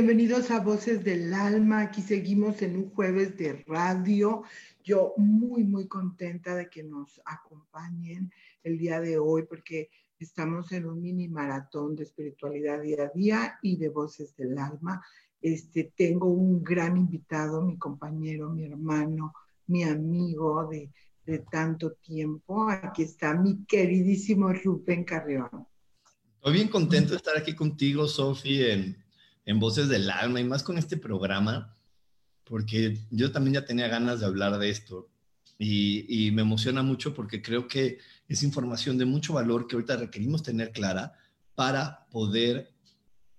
Bienvenidos a Voces del Alma. Aquí seguimos en un jueves de radio. Yo muy, muy contenta de que nos acompañen el día de hoy porque estamos en un mini maratón de espiritualidad día a día y de Voces del Alma. Este, tengo un gran invitado, mi compañero, mi hermano, mi amigo de, de tanto tiempo. Aquí está mi queridísimo Rubén Carrión. Estoy bien contento de estar aquí contigo, Sofi, en en Voces del Alma y más con este programa, porque yo también ya tenía ganas de hablar de esto y, me emociona mucho porque creo que es información de mucho valor que ahorita requerimos tener clara para poder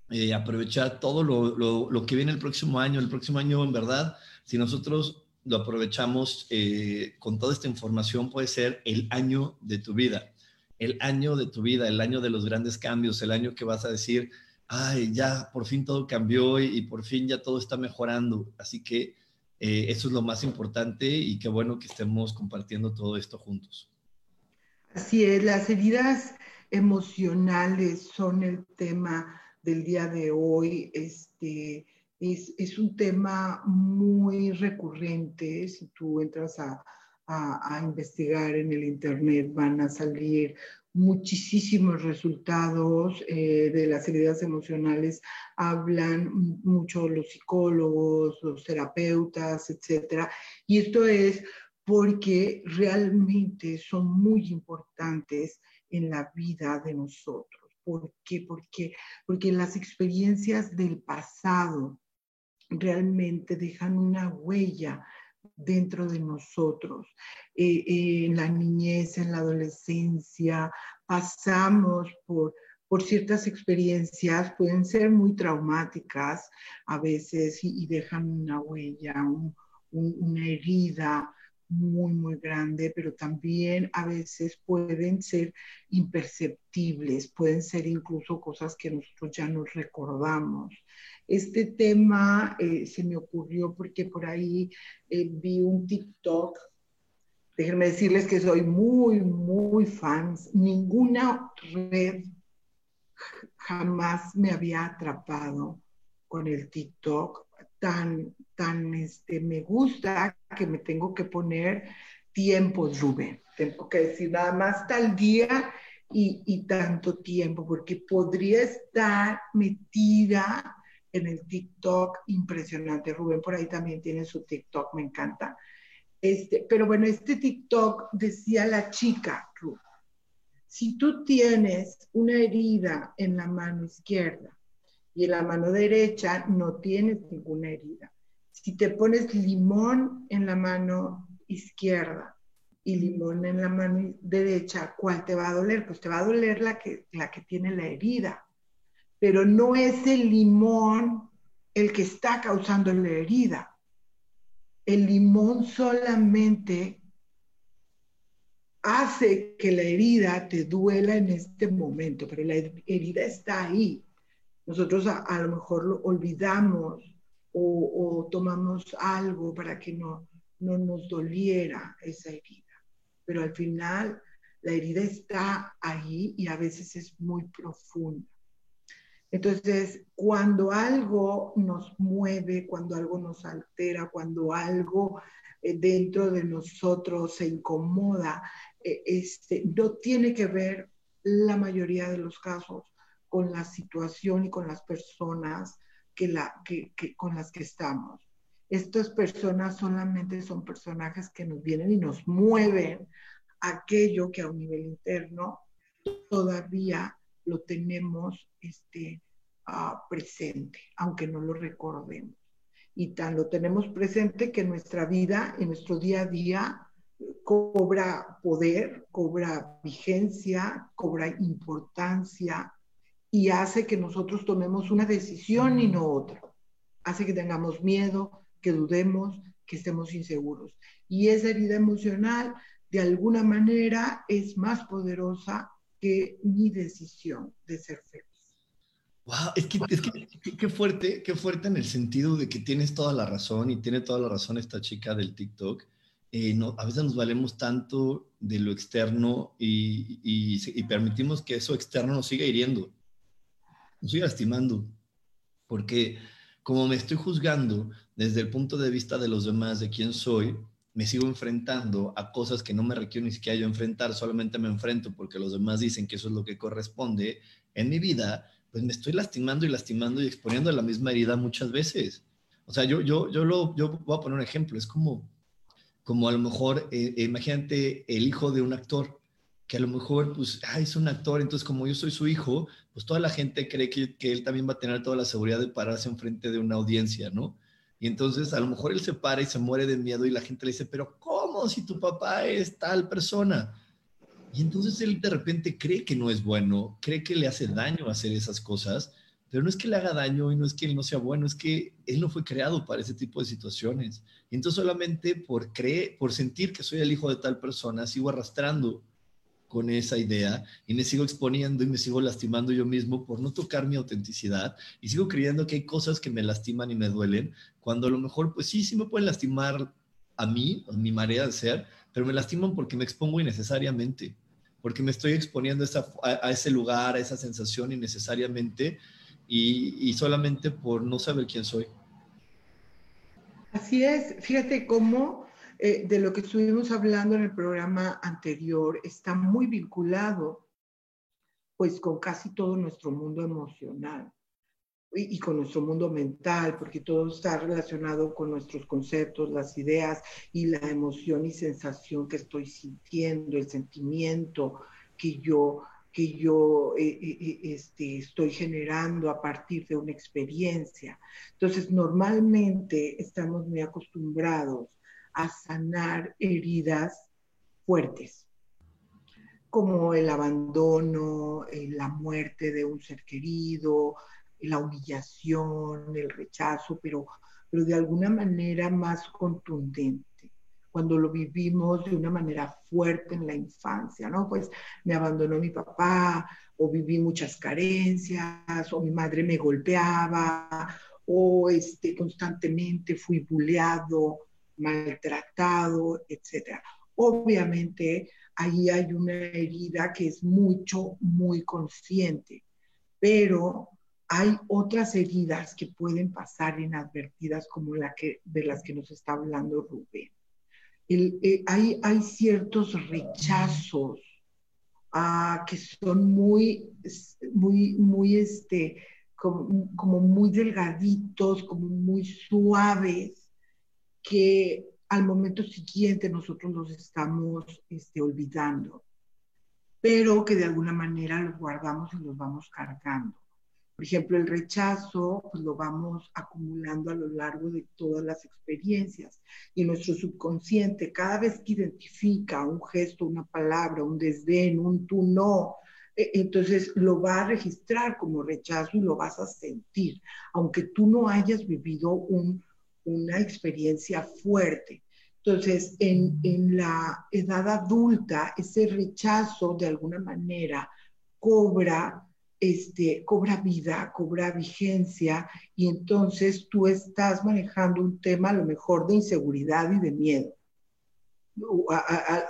eh, aprovechar todo lo, que viene el próximo año. El próximo año, en verdad, si nosotros lo aprovechamos eh, con toda esta información, puede ser el año de tu vida, el año de tu vida, el año de los grandes cambios, el año que vas a decir, ay, ya por fin todo cambió y, por fin ya todo está mejorando. Así que eh, eso es lo más importante y qué bueno que estemos compartiendo todo esto juntos. Así es, las heridas emocionales son el tema del día de hoy. Este, es, es un tema muy recurrente. Si tú entras a, a, a, investigar en el Internet, van a salir muchísimos resultados eh, de las heridas emocionales, hablan mucho los psicólogos, los terapeutas, etcétera. Y esto es porque realmente son muy importantes en la vida de nosotros. ¿Por qué? Porque, porque las experiencias del pasado realmente dejan una huella dentro de nosotros. Eh, eh, en la niñez, en la adolescencia, pasamos por, por ciertas experiencias, pueden ser muy traumáticas a veces y, dejan una huella, una herida muy, muy grande, pero también a veces pueden ser imperceptibles, pueden ser incluso cosas que nosotros ya nos recordamos. Este tema eh, se me ocurrió porque por ahí eh, vi un TikTok. Déjenme decirles que soy muy, muy fan. Ninguna red jamás me había atrapado con el TikTok tan, tan, este, me gusta que me tengo que poner tiempos, Rubén. Tengo que decir nada más tal día y tanto tiempo, porque podría estar metida en el TikTok impresionante. Rubén por ahí también tiene su TikTok, me encanta. Este, pero bueno, este TikTok decía la chica, Rubén, si tú tienes una herida en la mano izquierda y en la mano derecha no tienes ninguna herida, si te pones limón en la mano izquierda y limón en la mano derecha, ¿cuál te va a doler? Pues te va a doler la que, la que tiene la herida pero no es el limón el que está causando la herida. El limón solamente hace que la herida te duela en este momento, pero la herida está ahí. Nosotros a, lo mejor lo olvidamos o, tomamos algo para que no, no nos doliera esa herida, pero al final la herida está ahí y a veces es muy profunda. Entonces, cuando algo nos mueve, cuando algo nos altera, cuando algo eh, dentro de nosotros se incomoda, eh, este, no tiene que ver la mayoría de los casos con la situación y con las personas que la, que, con las que estamos. Estas personas solamente son personajes que nos vienen y nos mueven aquello que a un nivel interno todavía lo tenemos este, uh, presente, aunque no lo recordemos. Y tan lo tenemos presente que nuestra vida, en nuestro día a día, cobra poder, cobra vigencia, cobra importancia y hace que nosotros tomemos una decisión y no otra. Hace que tengamos miedo, que dudemos, que estemos inseguros. Y esa herida emocional, de alguna manera, es más poderosa que mi decisión de ser feliz. Wow, es que, es que qué fuerte, qué fuerte en el sentido de que tienes toda la razón y tiene toda la razón esta chica del TikTok. Eh, no, a veces nos valemos tanto de lo externo y, y, y, permitimos que eso externo nos siga hiriendo, nos siga lastimando, porque como me estoy juzgando desde el punto de vista de los demás, de quién soy, me sigo enfrentando a cosas que no me requiero ni siquiera yo enfrentar, solamente me enfrento porque los demás dicen que eso es lo que corresponde en mi vida, pues me estoy lastimando y lastimando y exponiendo la misma herida muchas veces. O sea, yo, yo, yo, lo, yo voy a poner un ejemplo, es como, como a lo mejor, eh, imagínate el hijo de un actor, que a lo mejor, pues, es un actor, entonces como yo soy su hijo, pues toda la gente cree que, que él también va a tener toda la seguridad de pararse enfrente de una audiencia, ¿no? Y entonces a lo mejor él se para y se muere de miedo y la gente le dice, pero ¿cómo si tu papá es tal persona? Y entonces él de repente cree que no es bueno, cree que le hace daño hacer esas cosas, pero no es que le haga daño y no es que él no sea bueno, es que él no fue creado para ese tipo de situaciones. Y entonces solamente por creer, por sentir que soy el hijo de tal persona, sigo arrastrando con esa idea y me sigo exponiendo y me sigo lastimando yo mismo por no tocar mi autenticidad y sigo creyendo que hay cosas que me lastiman y me duelen, cuando a lo mejor pues sí, sí me pueden lastimar a mí, a mi manera de ser, pero me lastiman porque me expongo innecesariamente, porque me estoy exponiendo a, ese lugar, a esa sensación innecesariamente y, y solamente por no saber quién soy. Así es, fíjate cómo eh, de lo que estuvimos hablando en el programa anterior está muy vinculado pues con casi todo nuestro mundo emocional y, con nuestro mundo mental, porque todo está relacionado con nuestros conceptos, las ideas y la emoción y sensación que estoy sintiendo, el sentimiento que yo que yo eh, eh, este, estoy generando a partir de una experiencia. Entonces, normalmente estamos muy acostumbrados a sanar heridas fuertes, como el abandono, eh, la muerte de un ser querido, la humillación, el rechazo, pero, pero de alguna manera más contundente cuando lo vivimos de una manera fuerte en la infancia, ¿no? Pues me abandonó mi papá, o viví muchas carencias, o mi madre me golpeaba, o este, constantemente fui buleado, maltratado, etc. Obviamente, ahí hay una herida que es mucho, muy consciente, pero hay otras heridas que pueden pasar inadvertidas como la que, de las que nos está hablando Rubén. Eh, hay, ciertos rechazos ah, que son muy, muy, muy, este, como muy delgaditos, como muy suaves, que al momento siguiente nosotros los estamos este, olvidando, pero que de alguna manera los guardamos y los vamos cargando. Por ejemplo, el rechazo pues, lo vamos acumulando a lo largo de todas las experiencias y nuestro subconsciente cada vez que identifica un gesto, una palabra, un desdén, un tú no, e, entonces lo va a registrar como rechazo y lo vas a sentir, aunque tú no hayas vivido un, una experiencia fuerte. Entonces, en, en, la edad adulta, ese rechazo de alguna manera cobra, este, cobra vida, cobra vigencia, y entonces tú estás manejando un tema a lo mejor de inseguridad y de miedo.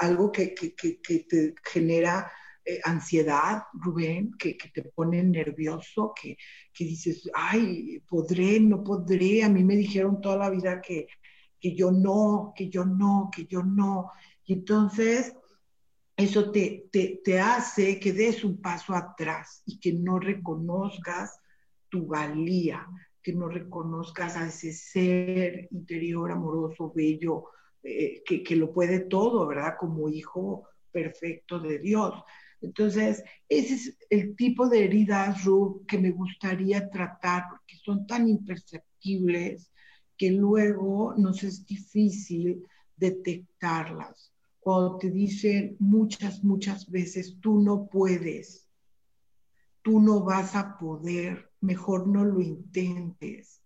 algo que, que, que, te genera eh, ansiedad, Rubén, que, te pone nervioso, que, dices, ay, podré, no podré, a mí me dijeron toda la vida que, que yo no, que yo no, que yo no. Y entonces eso te, te, te hace que des un paso atrás y que no reconozcas tu valía, que no reconozcas a ese ser interior amoroso, bello, eh, que, que, lo puede todo, ¿verdad? Como hijo perfecto de Dios. Entonces, ese es el tipo de heridas, Ruth, que me gustaría tratar, porque son tan imperceptibles que luego nos es difícil detectarlas. Cuando te dicen muchas, muchas veces, tú no puedes, tú no vas a poder, mejor no lo intentes.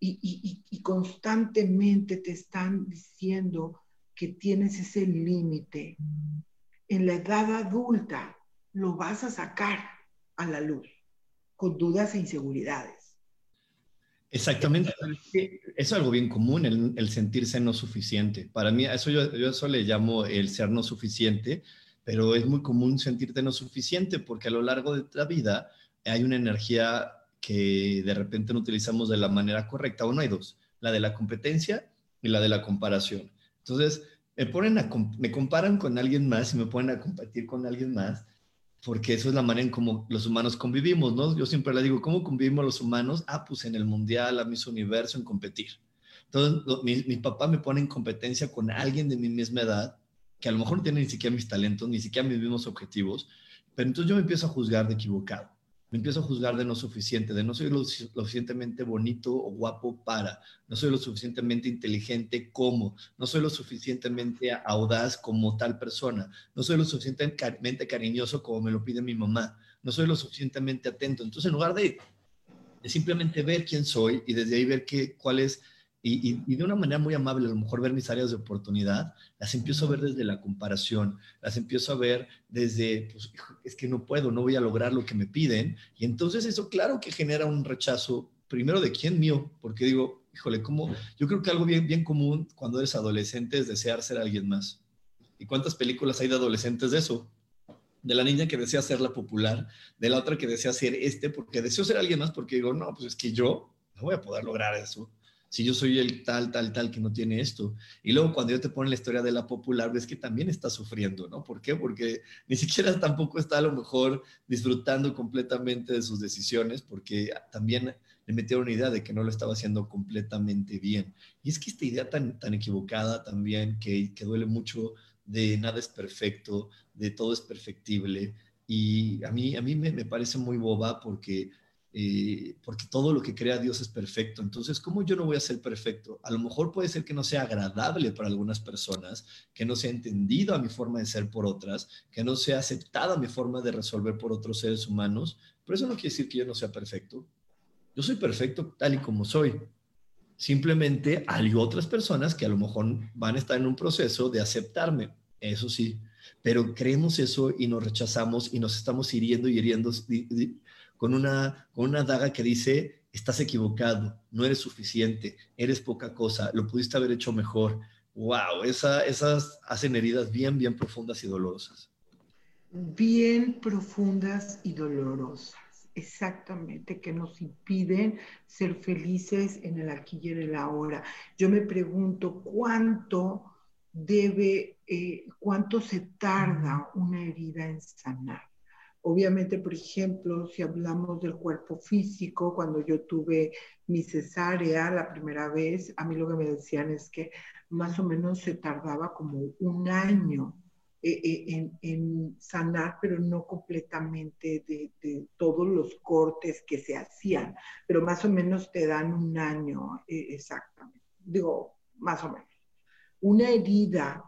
Y, y constantemente te están diciendo que tienes ese límite. En la edad adulta lo vas a sacar a la luz con dudas e inseguridades. Exactamente. Es algo bien común el, sentirse no suficiente. Para mí, eso yo, yo eso le llamo el ser no suficiente, pero es muy común sentirte no suficiente porque a lo largo de la vida hay una energía que de repente no utilizamos de la manera correcta. Uno hay dos, la de la competencia y la de la comparación. Entonces, me, ponen a, me comparan con alguien más y me ponen a competir con alguien más porque eso es la manera en cómo los humanos convivimos, ¿no? Yo siempre le digo, ¿cómo convivimos los humanos? Ah, pues en el mundial, a mis universo, en competir. Entonces, mi, mi, papá me pone en competencia con alguien de mi misma edad, que a lo mejor no tiene ni siquiera mis talentos, ni siquiera mis mismos objetivos, pero entonces yo me empiezo a juzgar de equivocado me empiezo a juzgar de no suficiente, de no soy lo, suficientemente bonito o guapo para, no soy lo suficientemente inteligente como, no soy lo suficientemente audaz como tal persona, no soy lo suficientemente cariñoso como me lo pide mi mamá, no soy lo suficientemente atento. Entonces, en lugar de, simplemente ver quién soy y desde ahí ver qué, cuál es y, de una manera muy amable, a lo mejor ver mis áreas de oportunidad, las empiezo a ver desde la comparación, las empiezo a ver desde, pues, es que no puedo, no voy a lograr lo que me piden. Y entonces eso, claro que genera un rechazo, primero de quién mío, porque digo, híjole, como yo creo que algo bien, bien común cuando eres adolescente es desear ser alguien más. ¿Y cuántas películas hay de adolescentes de eso? de la niña que desea ser la popular, de la otra que desea ser este, porque deseo ser alguien más, porque digo, no, pues es que yo no voy a poder lograr eso si yo soy el tal, tal, tal que no tiene esto. Y luego cuando yo te ponen la historia de la popular, ves que también está sufriendo, ¿no? ¿Por qué? Porque ni siquiera tampoco está a lo mejor disfrutando completamente de sus decisiones, porque también le metieron una idea de que no lo estaba haciendo completamente bien. Y es que esta idea tan, tan equivocada también, que, que duele mucho de nada es perfecto, de todo es perfectible, y a mí, a mí me, me parece muy boba porque eh, porque todo lo que crea Dios es perfecto. Entonces, ¿cómo yo no voy a ser perfecto? A lo mejor puede ser que no sea agradable para algunas personas, que no sea entendido a mi forma de ser por otras, que no sea aceptada mi forma de resolver por otros seres humanos, pero eso no quiere decir que yo no sea perfecto. Yo soy perfecto tal y como soy. Simplemente hay otras personas que a lo mejor van a estar en un proceso de aceptarme, eso sí, pero creemos eso y nos rechazamos y nos estamos hiriendo y hiriendo con una, con una daga que dice, estás equivocado, no eres suficiente, eres poca cosa, lo pudiste haber hecho mejor. ¡Wow! Esa, esas hacen heridas bien, bien profundas y dolorosas. Bien profundas y dolorosas, exactamente, que nos impiden ser felices en el aquí y en el ahora. Yo me pregunto cuánto debe, eh, cuánto se tarda una herida en sanar. Obviamente, por ejemplo, si hablamos del cuerpo físico, cuando yo tuve mi cesárea la primera vez, a mí lo que me decían es que más o menos se tardaba como un año eh, eh, en, sanar, pero no completamente de, todos los cortes que se hacían, pero más o menos te dan un año eh, exactamente, digo, más o menos. Una herida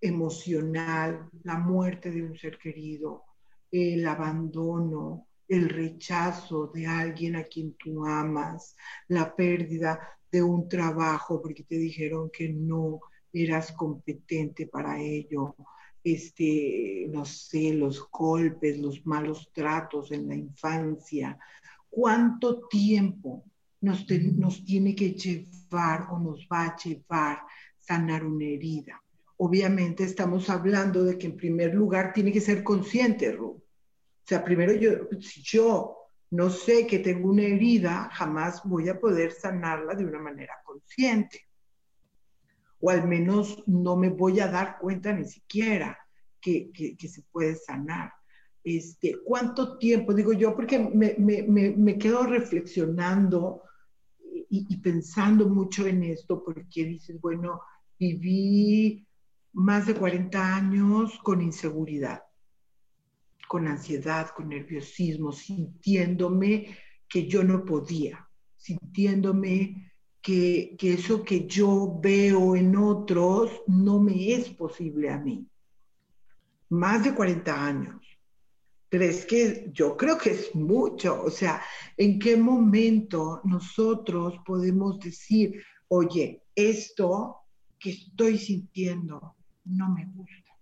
emocional, la muerte de un ser querido, el abandono, el rechazo de alguien a quien tú amas, la pérdida de un trabajo porque te dijeron que no eras competente para ello, este, no sé, los golpes, los malos tratos en la infancia. ¿Cuánto tiempo nos, nos tiene que llevar o nos va a llevar sanar una herida? Obviamente estamos hablando de que en primer lugar tiene que ser consciente, Ru. O sea, primero yo, si yo no sé que tengo una herida, jamás voy a poder sanarla de una manera consciente. O al menos no me voy a dar cuenta ni siquiera que, se puede sanar. Este, ¿Cuánto tiempo? Digo yo, porque me, me quedo reflexionando y, pensando mucho en esto, porque dices, bueno, viví más de 40 años con inseguridad, con ansiedad, con nerviosismo, sintiéndome que yo no podía, sintiéndome que, eso que yo veo en otros no me es posible a mí. Más de 40 años. Pero es que yo creo que es mucho. O sea, ¿en qué momento nosotros podemos decir, oye, esto que estoy sintiendo no me gusta?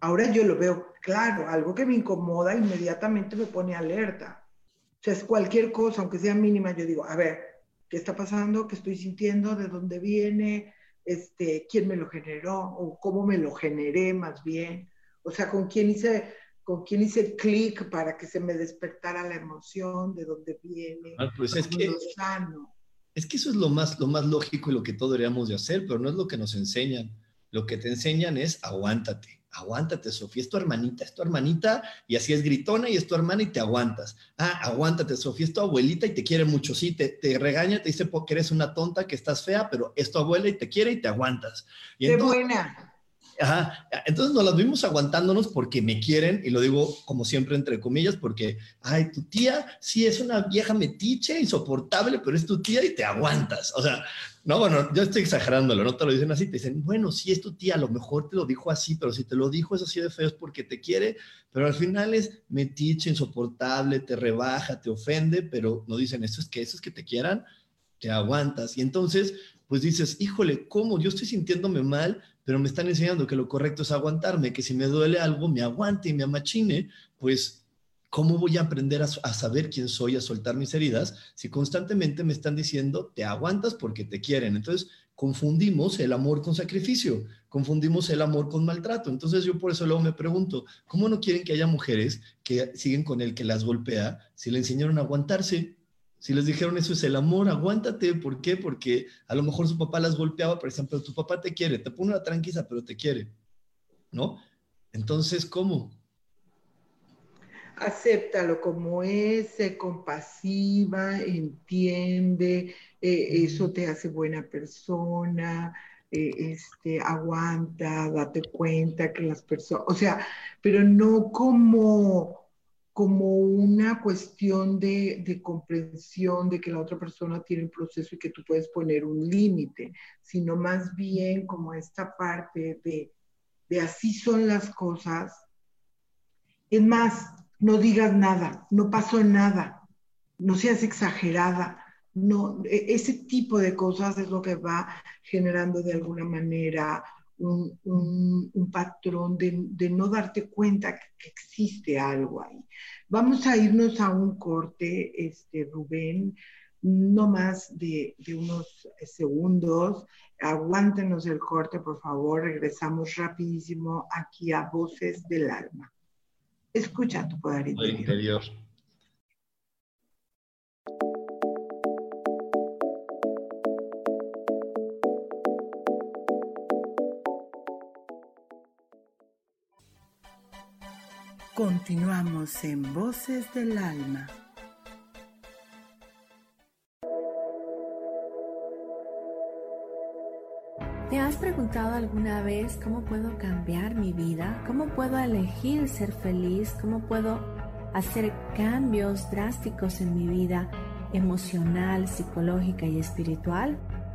Ahora yo lo veo claro, algo que me incomoda inmediatamente me pone alerta. O sea, es cualquier cosa, aunque sea mínima, yo digo, a ver, ¿qué está pasando? ¿Qué estoy sintiendo? ¿De dónde viene? Este, ¿Quién me lo generó? ¿O cómo me lo generé más bien? O sea, ¿con quién hice con quién hice clic para que se me despertara la emoción, de dónde viene, ah, pues es que, Es que eso es lo más, lo más lógico y lo que todos deberíamos de hacer, pero no es lo que nos enseñan. Lo que te enseñan es aguántate, aguántate, Sofía, es tu hermanita, es tu hermanita y así es gritona y es tu hermana y te aguantas. Ah, aguántate, Sofía, es tu abuelita y te quiere mucho, sí, te, te regaña, te dice que eres una tonta, que estás fea, pero es tu abuela y te quiere y te aguantas. Y Qué buena. Ajá. Entonces nos las vimos aguantándonos porque me quieren, y lo digo como siempre entre comillas, porque, ay, tu tía sí es una vieja metiche, insoportable, pero es tu tía y te aguantas. O sea, no, bueno, yo estoy exagerándolo, no te lo dicen así, te dicen, bueno, sí es tu tía, a lo mejor te lo dijo así, pero si te lo dijo es así de feo es porque te quiere, pero al final es metiche, insoportable, te rebaja, te ofende, pero no dicen, eso es que eso es que te quieran, te aguantas. Y entonces, pues dices, híjole, ¿cómo? Yo estoy sintiéndome mal, pero me están enseñando que lo correcto es aguantarme, que si me duele algo, me aguante y me amachine, pues ¿cómo voy a aprender a, saber quién soy, a soltar mis heridas, si constantemente me están diciendo, te aguantas porque te quieren? Entonces, confundimos el amor con sacrificio, confundimos el amor con maltrato. Entonces, yo por eso luego me pregunto, ¿cómo no quieren que haya mujeres que siguen con el que las golpea si le enseñaron a aguantarse? Si les dijeron eso es el amor, aguántate. ¿Por qué? Porque a lo mejor su papá las golpeaba, por ejemplo, tu papá te quiere, te pone una tranquila, pero te quiere. ¿No? Entonces, ¿cómo? Acéptalo como es, sé compasiva, entiende, eh, eso te hace buena persona, eh, este, aguanta, date cuenta que las personas, o sea, pero no como como una cuestión de, comprensión de que la otra persona tiene un proceso y que tú puedes poner un límite, sino más bien como esta parte de, de así son las cosas. Es más, no digas nada, no pasó nada, no seas exagerada, no, e, ese tipo de cosas es lo que va generando de alguna manera un, patrón de, no darte cuenta que, existe algo ahí. Vamos a irnos a un corte, este, Rubén, no más de, de unos segundos. Aguántenos el corte, por favor. Regresamos rapidísimo aquí a Voces del Alma. Escucha tu poder interior. Continuamos en Voces del Alma. ¿Te has preguntado alguna vez cómo puedo cambiar mi vida? ¿Cómo puedo elegir ser feliz? ¿Cómo puedo hacer cambios drásticos en mi vida emocional, psicológica y espiritual?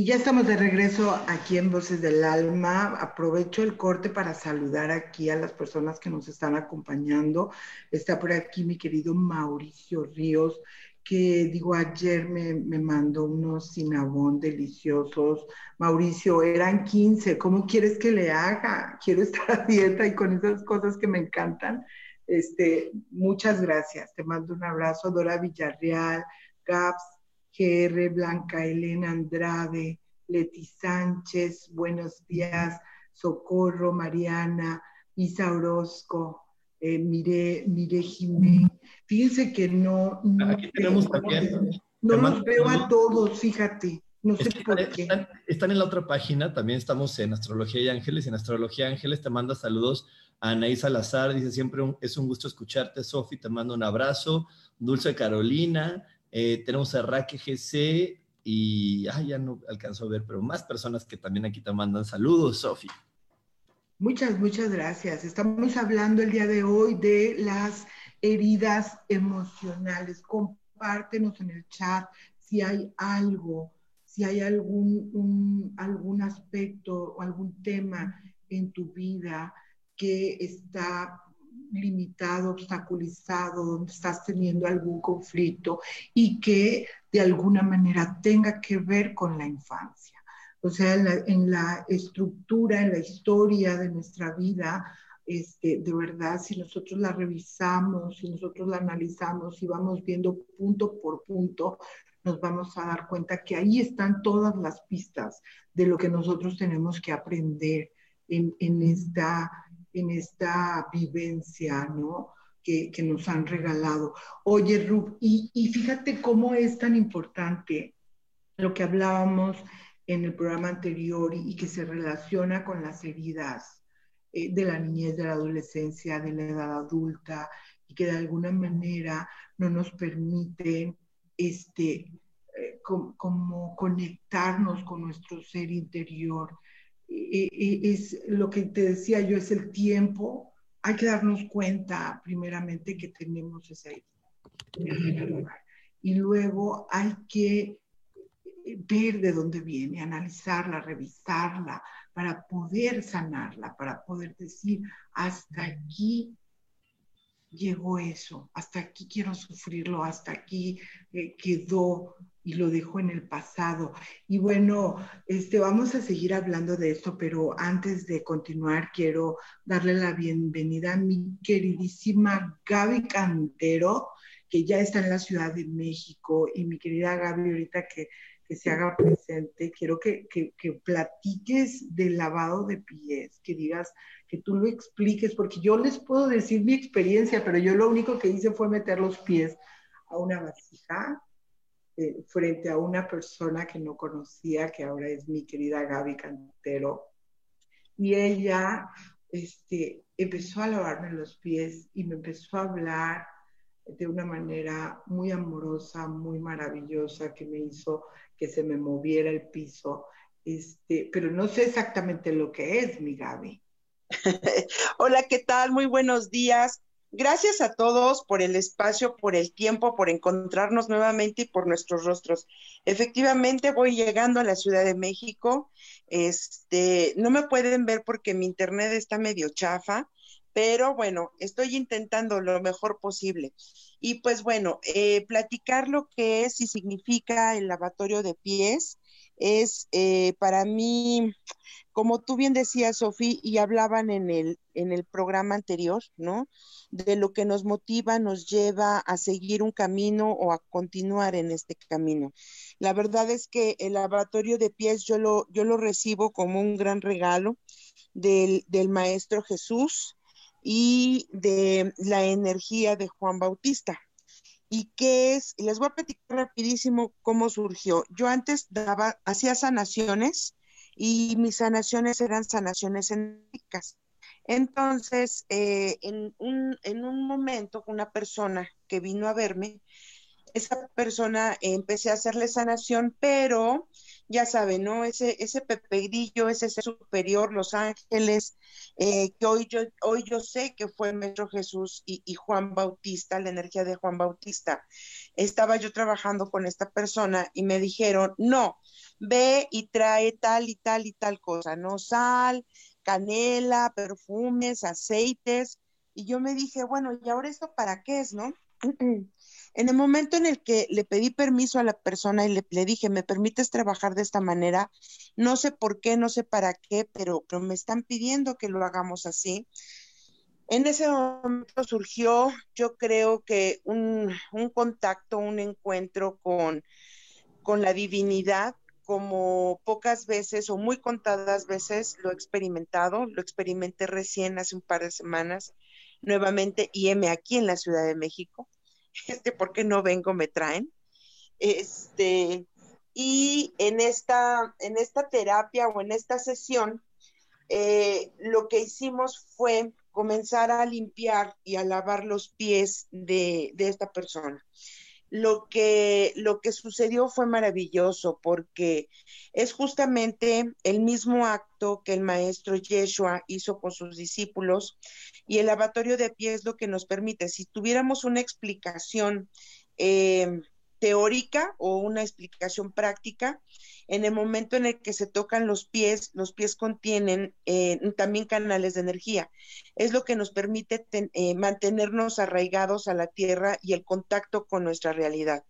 Y ya estamos de regreso aquí en Voces del Alma. Aprovecho el corte para saludar aquí a las personas que nos están acompañando. Está por aquí mi querido Mauricio Ríos, que digo, ayer me, me mandó unos cinabón deliciosos. Mauricio, eran 15, ¿cómo quieres que le haga? Quiero estar a dieta y con esas cosas que me encantan. Este, muchas gracias. Te mando un abrazo, Dora Villarreal, Gaps, GR, Blanca Elena Andrade, Leti Sánchez, buenos días, Socorro, Mariana, Isa Orozco, eh, Mire, Mire Jiménez. Fíjense que no, no, Aquí tenemos también. no los veo a todos, fíjate. No sé Están, por qué. están- están en la otra página, también estamos en Astrología y Ángeles. En Astrología y Ángeles te manda saludos a Anaí Salazar, dice siempre un- es un gusto escucharte, Sofi, te mando un abrazo. Dulce Carolina, eh, tenemos a Raque GC y ay, ya no alcanzo a ver, pero más personas que también aquí te mandan saludos, Sofi. Muchas, muchas gracias. Estamos hablando el día de hoy de las heridas emocionales. Compártenos en el chat si hay algo, si hay algún, un- algún aspecto o algún tema en tu vida que está limitado, obstaculizado, donde estás teniendo algún conflicto y que de alguna manera tenga que ver con la infancia. O sea, en la, en la estructura, en la historia de nuestra vida, este, de verdad, si nosotros la revisamos, si nosotros la analizamos y vamos viendo punto por punto, nos vamos a dar cuenta que ahí están todas las pistas de lo que nosotros tenemos que aprender en, en esta, en esta vivencia, ¿no? Que, que nos han regalado. Oye, Rub, y, y fíjate cómo es tan importante lo que hablábamos en el programa anterior y, y que se relaciona con las heridas eh, de la niñez, de la adolescencia, de la edad adulta y que de alguna manera no nos permiten este, eh, com- como conectarnos con nuestro ser interior. Es lo que te decía yo, es el tiempo. Hay que darnos cuenta primeramente que tenemos esa lugar. Y luego hay que ver de dónde viene, analizarla, revisarla, para poder sanarla, para poder decir, hasta aquí llegó eso, hasta aquí quiero sufrirlo, hasta aquí eh, quedó y lo dejo en el pasado. Y bueno, este, vamos a seguir hablando de esto, pero antes de continuar, quiero darle la bienvenida a mi queridísima Gaby Cantero, que ya está en la Ciudad de México, y mi querida Gaby, ahorita que que se haga presente. Quiero que, que, que, platiques del lavado de pies, que digas, que tú lo expliques, porque yo les puedo decir mi experiencia, pero yo lo único que hice fue meter los pies a una vasija eh, frente a una persona que no conocía, que ahora es mi querida Gaby Cantero. Y ella este, empezó a lavarme los pies y me empezó a hablar de una manera muy amorosa, muy maravillosa, que me hizo que se me moviera el piso. Este, pero no sé exactamente lo que es, mi Gaby. Hola, ¿qué tal? Muy buenos días. Gracias a todos por el espacio, por el tiempo, por encontrarnos nuevamente y por nuestros rostros. Efectivamente, voy llegando a la Ciudad de México. Este, no me pueden ver porque mi internet está medio chafa, pero bueno, estoy intentando lo mejor posible. Y pues bueno, eh, platicar lo que es y significa el lavatorio de pies es eh, para mí, como tú bien decías, Sofía, y hablaban en el, en el programa anterior, ¿no? De lo que nos motiva, nos lleva a seguir un camino o a continuar en este camino. La verdad es que el lavatorio de pies yo lo, yo lo recibo como un gran regalo del, del Maestro Jesús, y de la energía de Juan Bautista. ¿Y qué es? Les voy a platicar rapidísimo cómo surgió. Yo antes daba, hacía sanaciones y mis sanaciones eran sanaciones energéticas. Entonces, eh, en, un, en un momento, una persona que vino a verme, esa persona eh, empecé a hacerle sanación, pero ya saben, ¿no? Ese, ese Pepe Grillo, ese ser superior, los ángeles, eh, que hoy yo, hoy yo sé que fue Metro Jesús y, y, Juan Bautista, la energía de Juan Bautista. Estaba yo trabajando con esta persona y me dijeron, no, ve y trae tal y tal y tal cosa, ¿no? Sal, canela, perfumes, aceites. Y yo me dije, bueno, ¿y ahora esto para qué es, no? En el momento en el que le pedí permiso a la persona y le, dije, ¿me permites trabajar de esta manera? No sé por qué, no sé para qué, pero, me están pidiendo que lo hagamos así. En ese momento surgió, yo creo que un, un contacto, un encuentro con, con la divinidad, como pocas veces o muy contadas veces lo he experimentado, lo experimenté recién hace un par de semanas, nuevamente, y heme aquí en la Ciudad de México este, ¿por qué no vengo? Me traen. Este, y en esta, en esta terapia o en esta sesión, eh, lo que hicimos fue comenzar a limpiar y a lavar los pies de, de esta persona lo que, lo que sucedió fue maravilloso porque es justamente el mismo acto que el maestro Yeshua hizo con sus discípulos y el lavatorio de pies lo que nos permite, si tuviéramos una explicación eh, teórica o una explicación práctica, en el momento en el que se tocan los pies, los pies contienen eh, también canales de energía. Es lo que nos permite eh, mantenernos arraigados a la tierra y el contacto con nuestra realidad.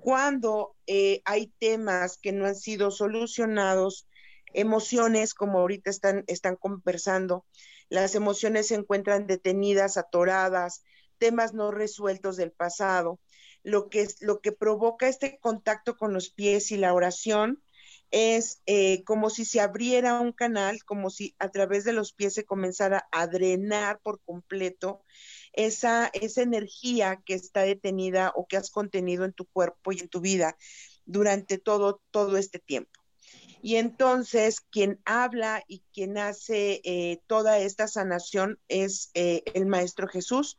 Cuando eh, hay temas que no han sido solucionados, emociones como ahorita están, están conversando, las emociones se encuentran detenidas, atoradas, temas no resueltos del pasado, lo que, lo que provoca este contacto con los pies y la oración es eh, como si se abriera un canal, como si a través de los pies se comenzara a drenar por completo esa, esa energía que está detenida o que has contenido en tu cuerpo y en tu vida durante todo, todo este tiempo. Y entonces quien habla y quien hace eh, toda esta sanación es eh, el Maestro Jesús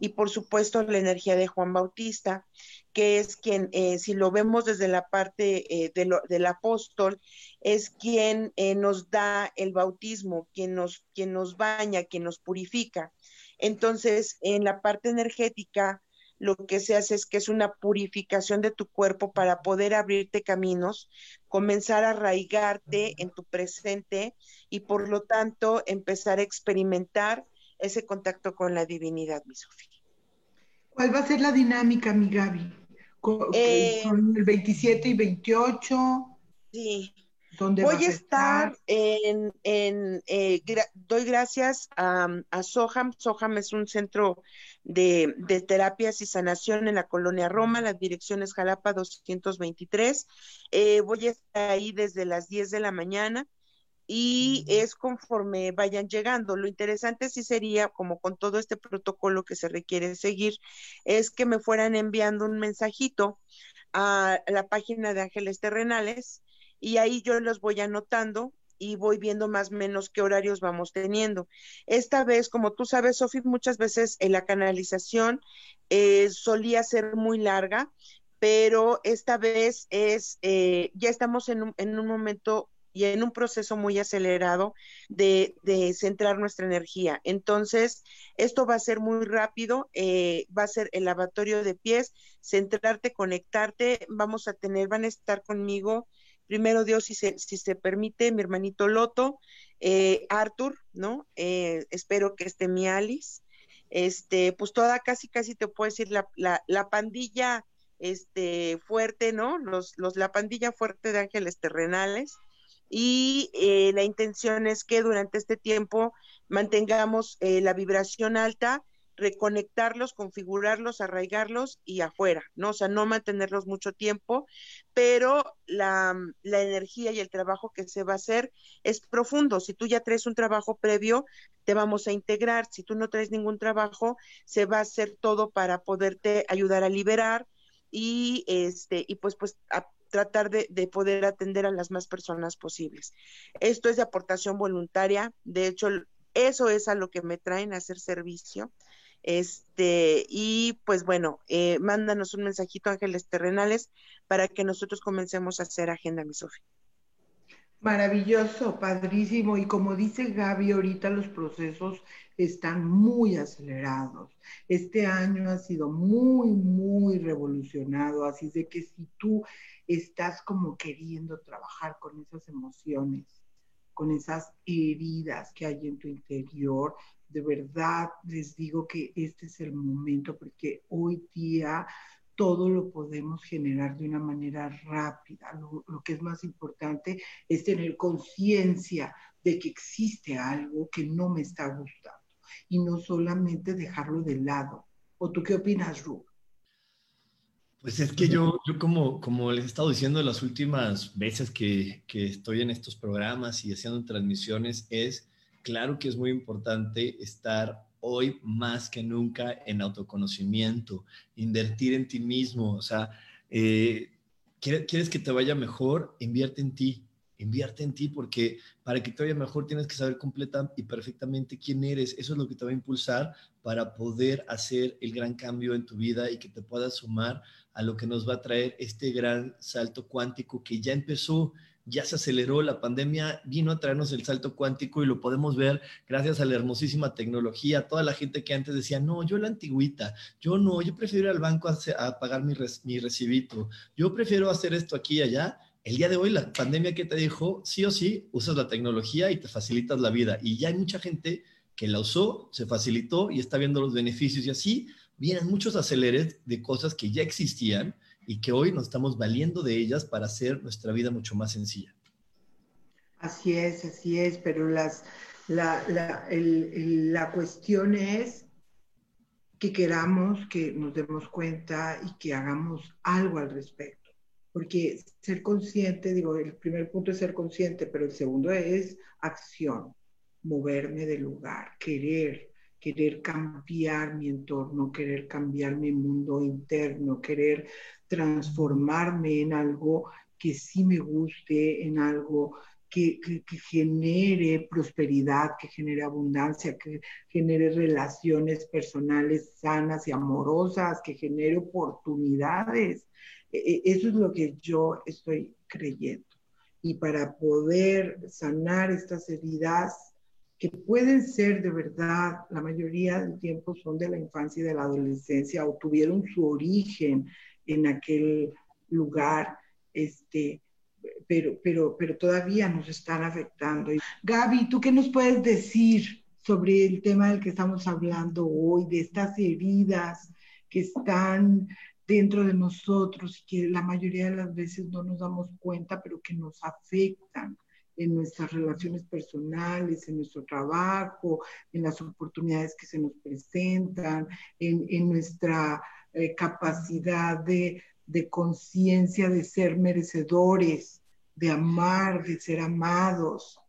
y por supuesto la energía de Juan Bautista, que es quien, eh, si lo vemos desde la parte del apóstol, es quien nos da el bautismo, quien nos, quien nos baña, quien nos purifica. Entonces, en la parte energética, lo que se hace es que es una purificación de tu cuerpo para poder abrirte caminos, comenzar a arraigarte en tu presente y por lo tanto empezar a experimentar ese contacto con la divinidad, mi Sofía. ¿Cuál va a ser la dinámica, mi Gaby? Eh, son el 27 y 28. Sí. Voy a estar en, en eh, doy gracias a, a, Soham. Soham es un centro de, de, terapias y sanación en la colonia Roma. La dirección es Jalapa 223. Eh, voy a estar ahí desde las 10 de la mañana y es conforme vayan llegando. Lo interesante sí sería, como con todo este protocolo que se requiere seguir, es que me fueran enviando un mensajito a la página de Ángeles Terrenales y ahí yo los voy anotando y voy viendo más o menos qué horarios vamos teniendo. Esta vez, como tú sabes, Sofi, muchas veces en la canalización eh, solía ser muy larga, pero esta vez es, eh, ya estamos en un, en un momento y en un proceso muy acelerado de, centrar nuestra energía. Entonces, esto va a ser muy rápido, eh, va a ser el lavatorio de pies, centrarte, conectarte, vamos a tener, van a estar conmigo, primero Dios, si se, si se permite, mi hermanito Loto, eh, Arthur, ¿no? Eh, espero que esté mi Alice, este, pues toda, casi, casi te puedo decir, la, la, la pandilla, este, fuerte, ¿no? Los, los, la pandilla fuerte de ángeles terrenales, y eh, la intención es que durante este tiempo mantengamos eh, la vibración alta reconectarlos, configurarlos, arraigarlos y afuera, ¿no? O sea, no mantenerlos mucho tiempo, pero la, la, energía y el trabajo que se va a hacer es profundo. Si tú ya traes un trabajo previo, te vamos a integrar. Si tú no traes ningún trabajo, se va a hacer todo para poderte ayudar a liberar y este, y pues, pues a tratar de, de poder atender a las más personas posibles. Esto es de aportación voluntaria. De hecho, eso es a lo que me traen a hacer servicio. Este, y pues bueno, eh, mándanos un mensajito, Ángeles Terrenales, para que nosotros comencemos a hacer agenda, mi Sofía. Maravilloso, padrísimo. Y como dice Gaby, ahorita los procesos están muy acelerados. Este año ha sido muy, muy revolucionado. Así de que si tú estás como queriendo trabajar con esas emociones, con esas heridas que hay en tu interior, de verdad les digo que este es el momento porque hoy día todo lo podemos generar de una manera rápida. Lo, que es más importante es tener conciencia de que existe algo que no me está gustando y no solamente dejarlo de lado. ¿O tú qué opinas, Ru? Pues es que yo, yo como, como les he estado diciendo las últimas veces que, que estoy en estos programas y haciendo transmisiones, es claro que es muy importante estar hoy más que nunca en autoconocimiento, invertir en ti mismo, o sea, eh, ¿quieres que te vaya mejor? Invierte en ti, invierte en ti porque para que te vaya mejor tienes que saber completa y perfectamente quién eres. Eso es lo que te va a impulsar para poder hacer el gran cambio en tu vida y que te puedas sumar a lo que nos va a traer este gran salto cuántico que ya empezó ya se aceleró, la pandemia vino a traernos el salto cuántico y lo podemos ver gracias a la hermosísima tecnología, toda la gente que antes decía, no, yo la antigüita, yo no, yo prefiero ir al banco a, pagar mi, mi recibito, yo prefiero hacer esto aquí y allá. El día de hoy la pandemia que te dijo, sí o sí, usas la tecnología y te facilitas la vida. Y ya hay mucha gente que la usó, se facilitó y está viendo los beneficios y así vienen muchos aceleres de cosas que ya existían y que hoy nos estamos valiendo de ellas para hacer nuestra vida mucho más sencilla. Así es, así es, pero las, la, la, la cuestión es que queramos, que nos demos cuenta y que hagamos algo al respecto. Porque ser consciente, digo, el primer punto es ser consciente, pero el segundo es acción, moverme del lugar, querer, querer cambiar mi entorno, querer cambiar mi mundo interno, querer transformarme en algo que sí me guste, en algo que, genere prosperidad, que genere abundancia, que genere relaciones personales sanas y amorosas, que genere oportunidades. E, e, eso es lo que yo estoy creyendo. Y para poder sanar estas heridas, que pueden ser de verdad, la mayoría del tiempo son de la infancia y de la adolescencia o tuvieron su origen en aquel lugar, este, pero, pero, pero todavía nos están afectando. Gaby, ¿tú qué nos puedes decir sobre el tema del que estamos hablando hoy, de estas heridas que están dentro de nosotros y que la mayoría de las veces no nos damos cuenta, pero que nos afectan en nuestras relaciones personales, en nuestro trabajo, en las oportunidades que se nos presentan, en, en nuestra eh, capacidad de, conciencia de ser merecedores, de amar, de ser amados.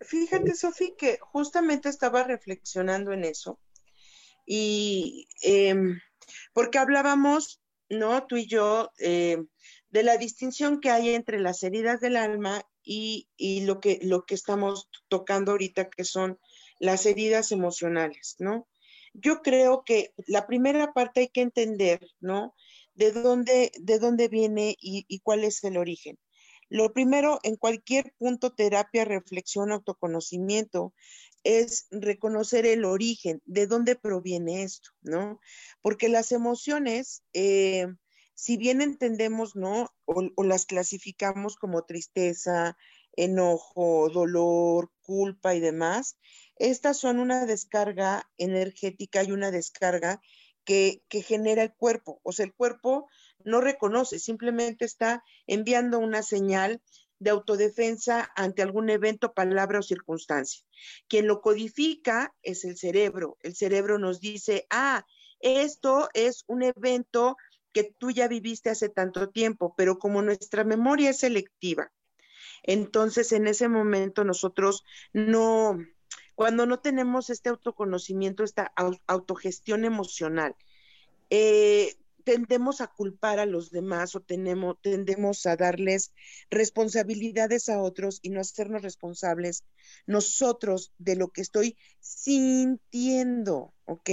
Fíjate, Sofi, que justamente estaba reflexionando en eso. Y em, porque hablábamos, ¿no? Tú y yo, em, de la distinción que hay entre las heridas del alma y, lo, que, lo que estamos tocando ahorita, que son las heridas emocionales, ¿no? yo creo que la primera parte hay que entender, ¿no? De dónde, de dónde viene y, y cuál es el origen. Lo primero, en cualquier punto, terapia, reflexión, autoconocimiento, es reconocer el origen, de dónde proviene esto, ¿no? Porque las emociones, eh, si bien entendemos, ¿no? o, las clasificamos como tristeza, enojo, dolor, culpa y demás, estas son una descarga energética y una descarga que, genera el cuerpo. O sea, el cuerpo no reconoce, simplemente está enviando una señal de autodefensa ante algún evento, palabra o circunstancia. Quien lo codifica es el cerebro. El cerebro nos dice, ah, esto es un evento que tú ya viviste hace tanto tiempo, pero como nuestra memoria es selectiva, entonces en ese momento nosotros no, cuando no tenemos este autoconocimiento, esta autogestión emocional, eh, tendemos a culpar a los demás o tenemos, tendemos a darles responsabilidades a otros y no hacernos responsables nosotros de lo que estoy sintiendo, ¿ok?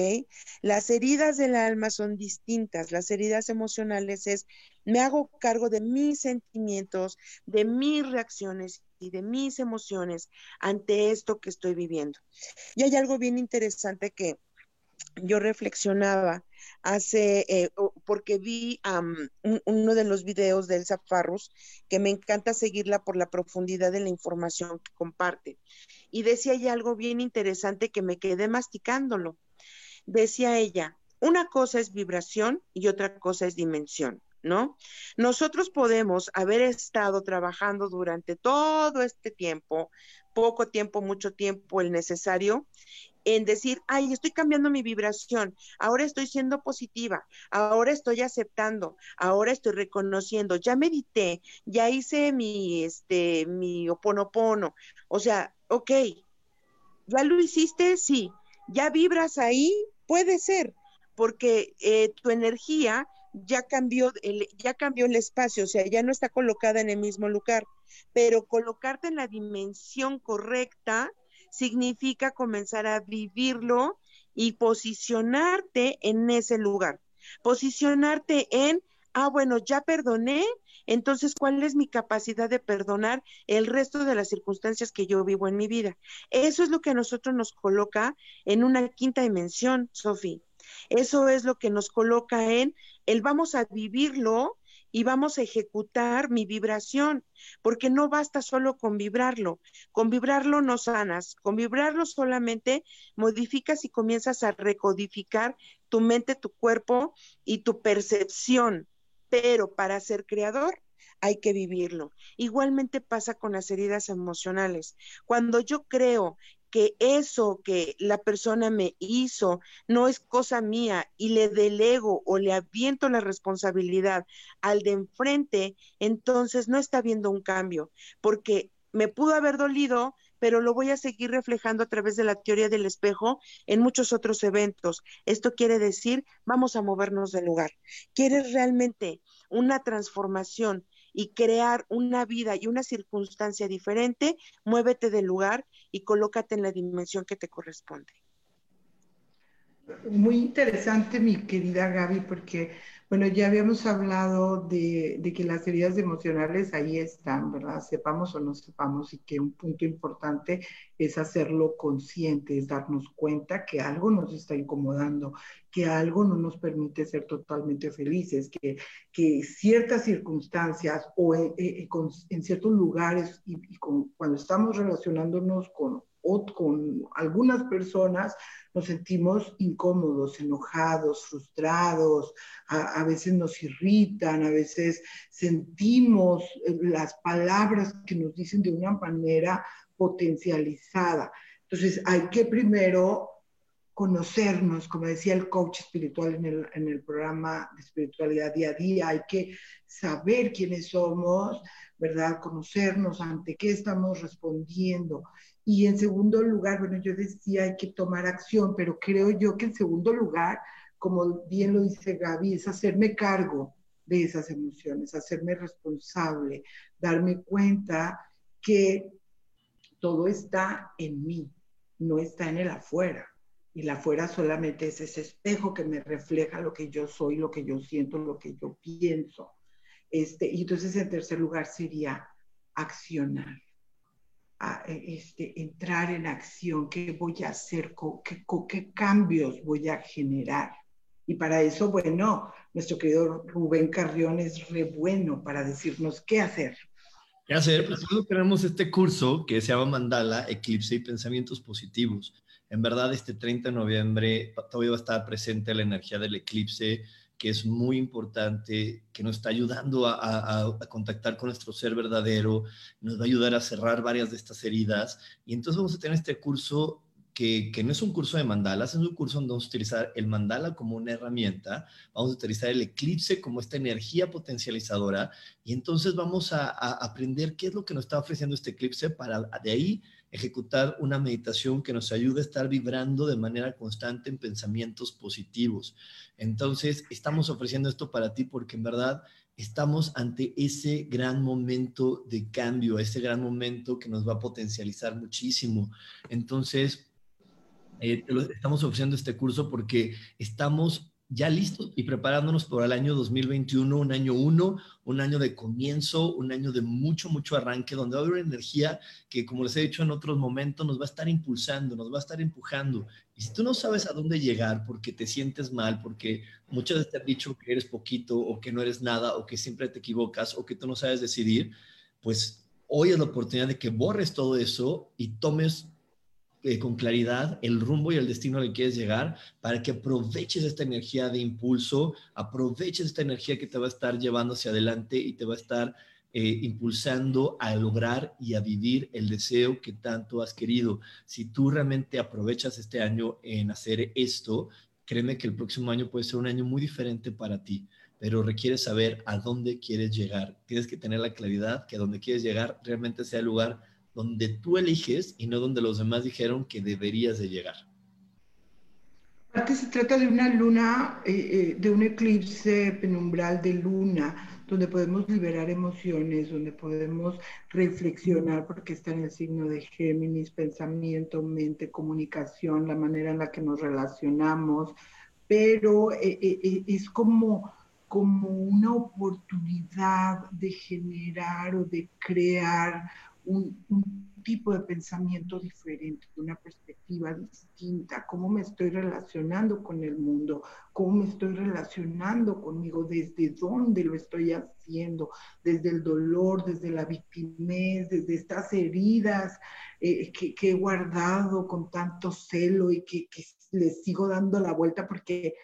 Las heridas del alma son distintas. Las heridas emocionales es, me hago cargo de mis sentimientos, de mis reacciones y de mis emociones ante esto que estoy viviendo. Y hay algo bien interesante que yo reflexionaba hace, eh, porque vi uno de los videos de Elsa Farrus, que me encanta seguirla por la profundidad de la información que comparte. Y decía ella algo bien interesante que me quedé masticándolo. Decía ella, una cosa es vibración y otra cosa es dimensión. ¿No? Nosotros podemos haber estado trabajando durante todo este tiempo, poco tiempo, mucho tiempo, el necesario, en decir, ay, estoy cambiando mi vibración, ahora estoy siendo positiva, ahora estoy aceptando, ahora estoy reconociendo, ya medité, ya hice mi, este, mi oponopono. O sea, ok, ¿ya lo hiciste? Sí. ¿Ya vibras ahí? Puede ser, porque eh, tu energía ya cambió, el, ya cambió el espacio, o sea, ya no está colocada en el mismo lugar, pero colocarte en la dimensión correcta significa comenzar a vivirlo y posicionarte en ese lugar. Posicionarte en, ah, bueno, ya perdoné, entonces, ¿cuál es mi capacidad de perdonar el resto de las circunstancias que yo vivo en mi vida? Eso es lo que a nosotros nos coloca en una quinta dimensión, Sofi. Eso es lo que nos coloca en el vamos a vivirlo y vamos a ejecutar mi vibración, porque no basta solo con vibrarlo. Con vibrarlo no sanas, con vibrarlo solamente modificas y comienzas a recodificar tu mente, tu cuerpo y tu percepción. Pero para ser creador hay que vivirlo. Igualmente pasa con las heridas emocionales. Cuando yo creo que eso que la persona me hizo no es cosa mía y le delego o le aviento la responsabilidad al de enfrente, entonces no está viendo un cambio, porque me pudo haber dolido, pero lo voy a seguir reflejando a través de la teoría del espejo en muchos otros eventos. Esto quiere decir, vamos a movernos del lugar. ¿Quieres realmente una transformación y crear una vida y una circunstancia diferente? Muévete del lugar y colócate en la dimensión que te corresponde. Muy interesante, mi querida Gaby, porque, bueno, ya habíamos hablado de, de, que las heridas emocionales ahí están, ¿verdad? Sepamos o no sepamos, y que un punto importante es hacerlo consciente, es darnos cuenta que algo nos está incomodando, que algo no nos permite ser totalmente felices, que, que ciertas circunstancias o en, en ciertos lugares y, y con, cuando estamos relacionándonos con o con algunas personas nos sentimos incómodos, enojados, frustrados, a, a, veces nos irritan, a veces sentimos eh, las palabras que nos dicen de una manera potencializada. Entonces hay que primero conocernos, como decía el coach espiritual en el, en el programa de espiritualidad día a día, hay que saber quiénes somos, ¿verdad? Conocernos ante qué estamos respondiendo y en segundo lugar, bueno, yo decía hay que tomar acción, pero creo yo que en segundo lugar, como bien lo dice Gaby, es hacerme cargo de esas emociones, hacerme responsable, darme cuenta que todo está en mí, no está en el afuera. Y el afuera solamente es ese espejo que me refleja lo que yo soy, lo que yo siento, lo que yo pienso. Este, y entonces en tercer lugar sería accionar a, este, entrar en acción, qué voy a hacer, qué, qué cambios voy a generar. Y para eso, bueno, nuestro querido Rubén Carrión es re bueno para decirnos qué hacer. ¿Qué hacer? Pues tenemos este curso que se llama Mandala, Eclipse y Pensamientos Positivos. En verdad, este 30 de noviembre todavía va a estar presente la energía del eclipse que es muy importante, que nos está ayudando a, contactar con nuestro ser verdadero, nos va a ayudar a cerrar varias de estas heridas. Y entonces vamos a tener este curso que, no es un curso de mandalas, es un curso donde vamos a utilizar el mandala como una herramienta, vamos a utilizar el eclipse como esta energía potencializadora y entonces vamos a, a aprender qué es lo que nos está ofreciendo este eclipse para de ahí ejecutar una meditación que nos ayude a estar vibrando de manera constante en pensamientos positivos. Entonces, estamos ofreciendo esto para ti porque en verdad estamos ante ese gran momento de cambio, ese gran momento que nos va a potencializar muchísimo. Entonces, eh, estamos ofreciendo este curso porque estamos ya listos y preparándonos para el año 2021, un año uno, un año de comienzo, un año de mucho, mucho arranque, donde va a haber energía que, como les he dicho en otros momentos, nos va a estar impulsando, nos va a estar empujando. Y si tú no sabes a dónde llegar porque te sientes mal, porque muchas veces te han dicho que eres poquito o que no eres nada o que siempre te equivocas o que tú no sabes decidir, pues hoy es la oportunidad de que borres todo eso y tomes eh, con claridad el rumbo y el destino al que quieres llegar para que aproveches esta energía de impulso, aproveches esta energía que te va a estar llevando hacia adelante y te va a estar eh, impulsando a lograr y a vivir el deseo que tanto has querido. Si tú realmente aprovechas este año en hacer esto, créeme que el próximo año puede ser un año muy diferente para ti, pero requiere saber a dónde quieres llegar. Tienes que tener la claridad que a dónde quieres llegar realmente sea el lugar donde tú eliges y no donde los demás dijeron que deberías de llegar. Aparte se trata de una luna, eh, eh, de un eclipse penumbral de luna, donde podemos liberar emociones, donde podemos reflexionar, porque está en el signo de Géminis, pensamiento, mente, comunicación, la manera en la que nos relacionamos, pero eh, es como, como una oportunidad de generar o de crear un, tipo de pensamiento diferente, una perspectiva distinta, cómo me estoy relacionando con el mundo, cómo me estoy relacionando conmigo, desde dónde lo estoy haciendo, desde el dolor, desde la victimez, desde estas heridas eh, que, he guardado con tanto celo y que, que les sigo dando la vuelta porque,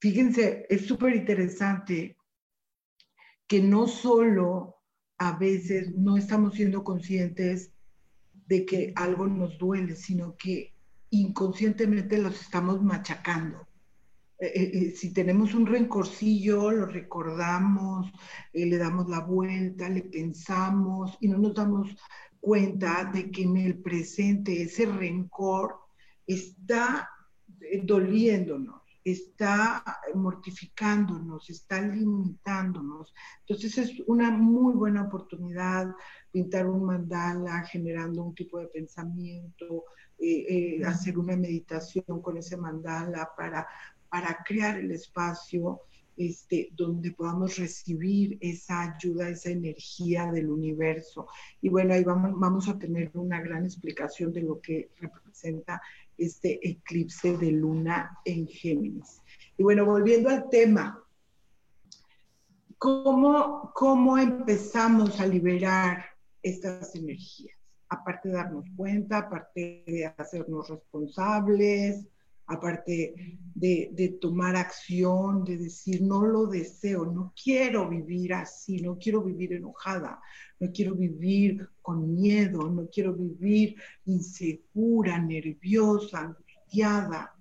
fíjense, es súper interesante que no solo a veces no estamos siendo conscientes de que algo nos duele, sino que inconscientemente los estamos machacando. Eh, eh, eh, si tenemos un rencorcillo, lo recordamos, le damos la vuelta, le pensamos y no nos damos cuenta de que en el presente ese rencor está doliéndonos está mortificándonos, está limitándonos. Entonces es una muy buena oportunidad pintar un mandala generando un tipo de pensamiento, eh, eh, hacer una meditación con ese mandala para, para crear el espacio este, donde podamos recibir esa ayuda, esa energía del universo. Y bueno, ahí vamos, vamos a tener una gran explicación de lo que representa este eclipse de luna en Géminis. Y bueno, volviendo al tema, ¿cómo, cómo empezamos a liberar estas energías? Aparte de darnos cuenta, aparte de hacernos responsables, aparte de, tomar acción, de decir, no lo deseo, no quiero vivir así, no quiero vivir enojada, no quiero vivir con miedo, no quiero vivir insegura, nerviosa, angustiada.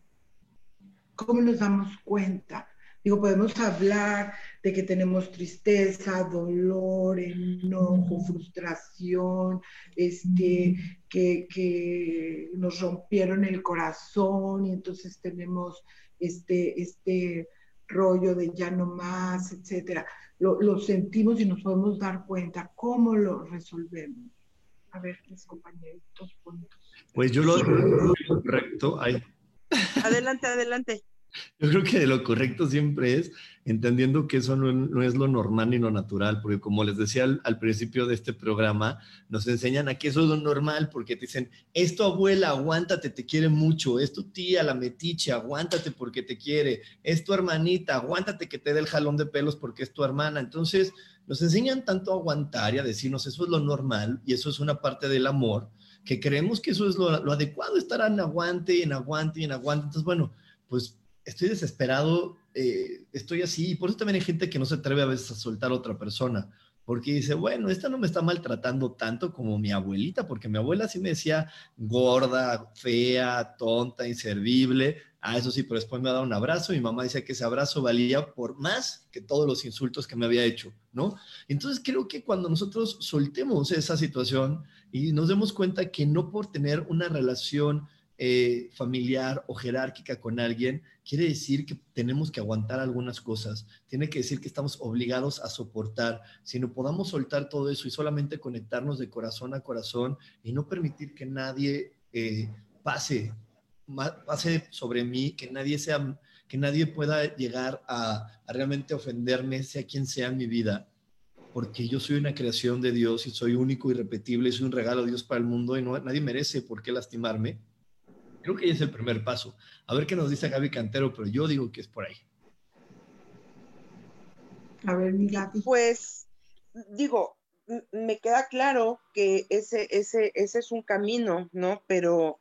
¿Cómo nos damos cuenta? Digo, podemos hablar de que tenemos tristeza, dolor, enojo, frustración, este, que, que nos rompieron el corazón y entonces tenemos este, este rollo de ya no más, etcétera. Lo, lo, sentimos y nos podemos dar cuenta cómo lo resolvemos. A ver, mis compañeritos, puntos. Pues yo lo correcto. Adelante, adelante. Yo creo que lo correcto siempre es entendiendo que eso no, es lo normal ni lo natural, porque como les decía al, principio de este programa, nos enseñan a que eso es lo normal, porque te dicen, es tu abuela, aguántate, te quiere mucho, es tu tía, la metiche, aguántate porque te quiere, es tu hermanita, aguántate que te dé el jalón de pelos porque es tu hermana. Entonces, nos enseñan tanto a aguantar y a decirnos, eso es lo normal y eso es una parte del amor, que creemos que eso es lo, adecuado, estar en aguante y en aguante y en aguante. Entonces, bueno, pues estoy desesperado eh, estoy así. Por eso también hay gente que no se atreve a veces a soltar a otra persona, porque dice, bueno, esta no me está maltratando tanto como mi abuelita, porque mi abuela sí me decía gorda, fea, tonta, inservible. Ah, eso sí, pero después me ha dado un abrazo. Mi mamá decía que ese abrazo valía por más que todos los insultos que me había hecho, ¿no? Entonces creo que cuando nosotros soltemos esa situación y nos demos cuenta que no por tener una relación eh, familiar o jerárquica con alguien, quiere decir que tenemos que aguantar algunas cosas, tiene que decir que estamos obligados a soportar, si no podamos soltar todo eso y solamente conectarnos de corazón a corazón y no permitir que nadie eh, pase, pase sobre mí, que nadie sea, que nadie pueda llegar a, a realmente ofenderme, sea quien sea en mi vida, porque yo soy una creación de Dios y soy único y repetible, soy un regalo de Dios para el mundo y no, nadie merece por qué lastimarme Creo que es el primer paso. A ver qué nos dice Gaby Cantero, pero yo digo que es por ahí. A ver, mi Gaby. Pues digo, me queda claro que ese, ese, ese es un camino, ¿no? Pero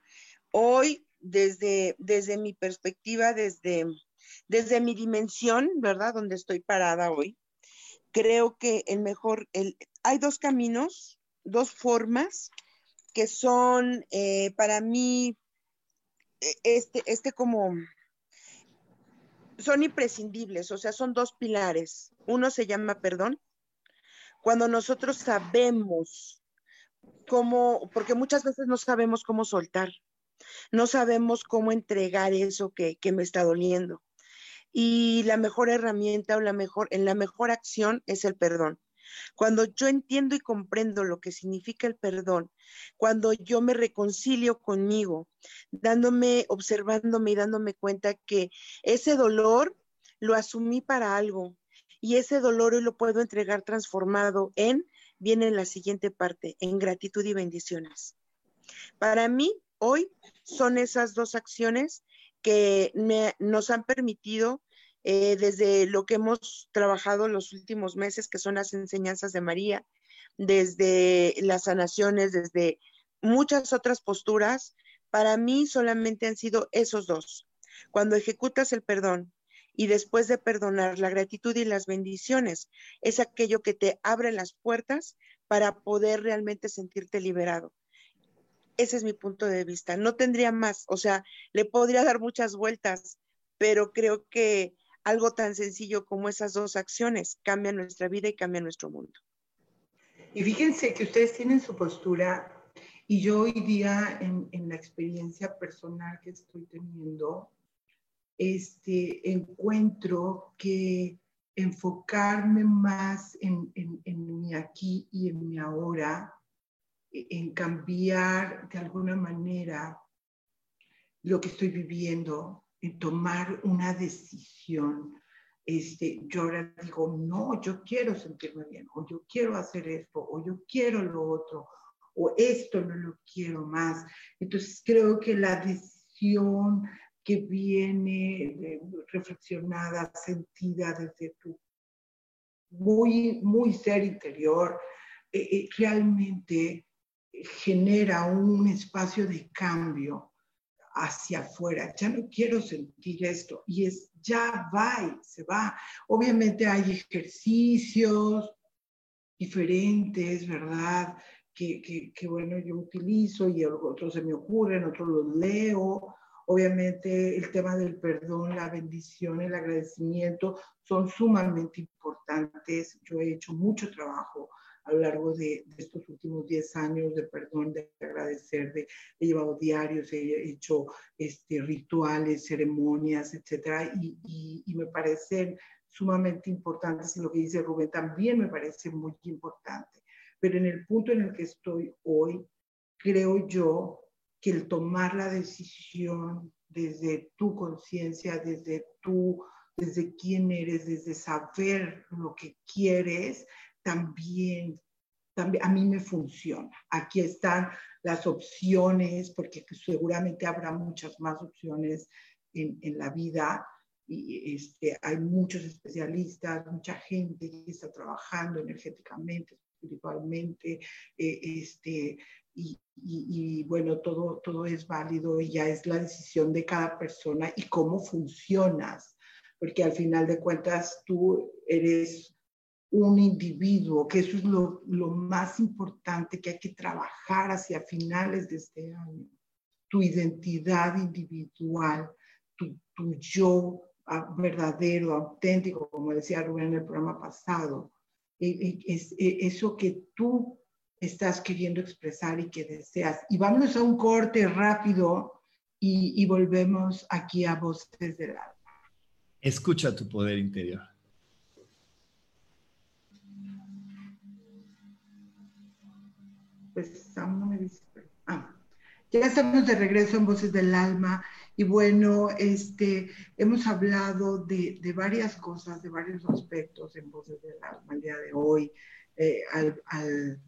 hoy, desde, desde mi perspectiva, desde, desde mi dimensión, ¿verdad? Donde estoy parada hoy, creo que el mejor, el, hay dos caminos, dos formas que son eh, para mí este, este como, son imprescindibles, o sea, son dos pilares. Uno se llama perdón. Cuando nosotros sabemos cómo, porque muchas veces no sabemos cómo soltar, no sabemos cómo entregar eso que, que me está doliendo. Y la mejor herramienta o la mejor, en la mejor acción es el perdón. Cuando yo entiendo y comprendo lo que significa el perdón, cuando yo me reconcilio conmigo, dándome, observándome y dándome cuenta que ese dolor lo asumí para algo y ese dolor hoy lo puedo entregar transformado en, viene en la siguiente parte, en gratitud y bendiciones. Para mí, hoy son esas dos acciones que nos han permitido eh, desde lo que hemos trabajado los últimos meses, que son las enseñanzas de María, desde las sanaciones, desde muchas otras posturas, para mí solamente han sido esos dos. Cuando ejecutas el perdón y después de perdonar la gratitud y las bendiciones, es aquello que te abre las puertas para poder realmente sentirte liberado. Ese es mi punto de vista. No tendría más, o sea, le podría dar muchas vueltas, pero creo que algo tan sencillo como esas dos acciones cambia nuestra vida y cambia nuestro mundo. Y fíjense que ustedes tienen su postura y yo hoy día en, la experiencia personal que estoy teniendo, este, encuentro que enfocarme más en, en, en mi aquí y en mi ahora, en cambiar de alguna manera lo que estoy viviendo, en tomar una decisión. Este, yo ahora digo, no, yo quiero sentirme bien, o yo quiero hacer esto, o yo quiero lo otro, o esto no lo quiero más. Entonces creo que la decisión que viene reflexionada, sentida desde tu muy, muy ser interior, eh, eh, realmente genera un espacio de cambio hacia afuera, ya no quiero sentir esto y es ya va y se va. Obviamente hay ejercicios diferentes, ¿verdad? Que, que, bueno, yo utilizo y otros se me ocurren, otros los leo. Obviamente el tema del perdón, la bendición, el agradecimiento son sumamente importantes. Yo he hecho mucho trabajo a lo largo de, estos últimos 10 años de perdón, de agradecer, de, he llevado diarios, he hecho este, rituales, ceremonias, etcétera, y, y, me parecen sumamente importantes y lo que dice Rubén también me parece muy importante. Pero en el punto en el que estoy hoy, creo yo que el tomar la decisión desde tu conciencia, desde tú, desde quién eres, desde saber lo que quieres, también, también a mí me funciona. Aquí están las opciones, porque seguramente habrá muchas más opciones en, en la vida. Y este, hay muchos especialistas, mucha gente que está trabajando energéticamente, espiritualmente, eh, este, y, y, y, bueno, todo, todo es válido y ya es la decisión de cada persona y cómo funcionas porque al final de cuentas tú eres un individuo, que eso es lo, más importante que hay que trabajar hacia finales de este año. Tu identidad individual, tu, tu yo ah, verdadero, auténtico, como decía Rubén en el programa pasado, e, e, es, e, eso que tú estás queriendo expresar y que deseas. Y vámonos a un corte rápido y, y volvemos aquí a Voces del Alma. Escucha tu poder interior. Pues ah, ya estamos de regreso en Voces del Alma y bueno, este, hemos hablado de, de varias cosas, de varios aspectos en Voces del Alma el día de hoy, eh, al, al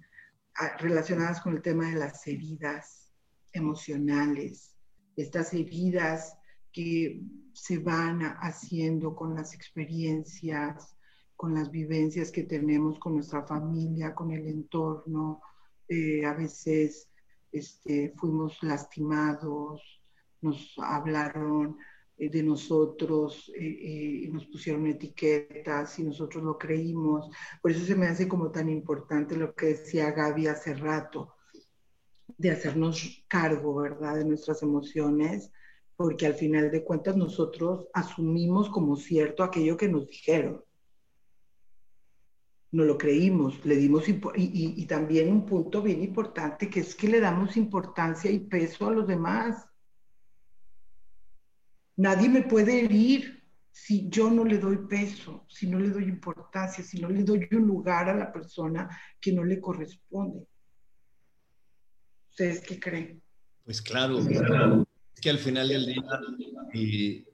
relacionadas con el tema de las heridas emocionales, estas heridas que se van haciendo con las experiencias, con las vivencias que tenemos con nuestra familia, con el entorno. Eh, a veces este, fuimos lastimados, nos hablaron eh, de nosotros eh, y nos pusieron etiquetas y nosotros lo creímos. Por eso se me hace como tan importante lo que decía Gaby hace rato, de hacernos cargo, ¿verdad?, de nuestras emociones, porque al final de cuentas nosotros asumimos como cierto aquello que nos dijeron. No lo creímos, le dimos, y, y también un punto bien importante, que es que le damos importancia y peso a los demás Nadie me puede herir si yo no le doy peso, si no le doy importancia, si no le doy un lugar a la persona que no le corresponde. ¿Ustedes qué creen? Pues claro, es que al final del día, eh,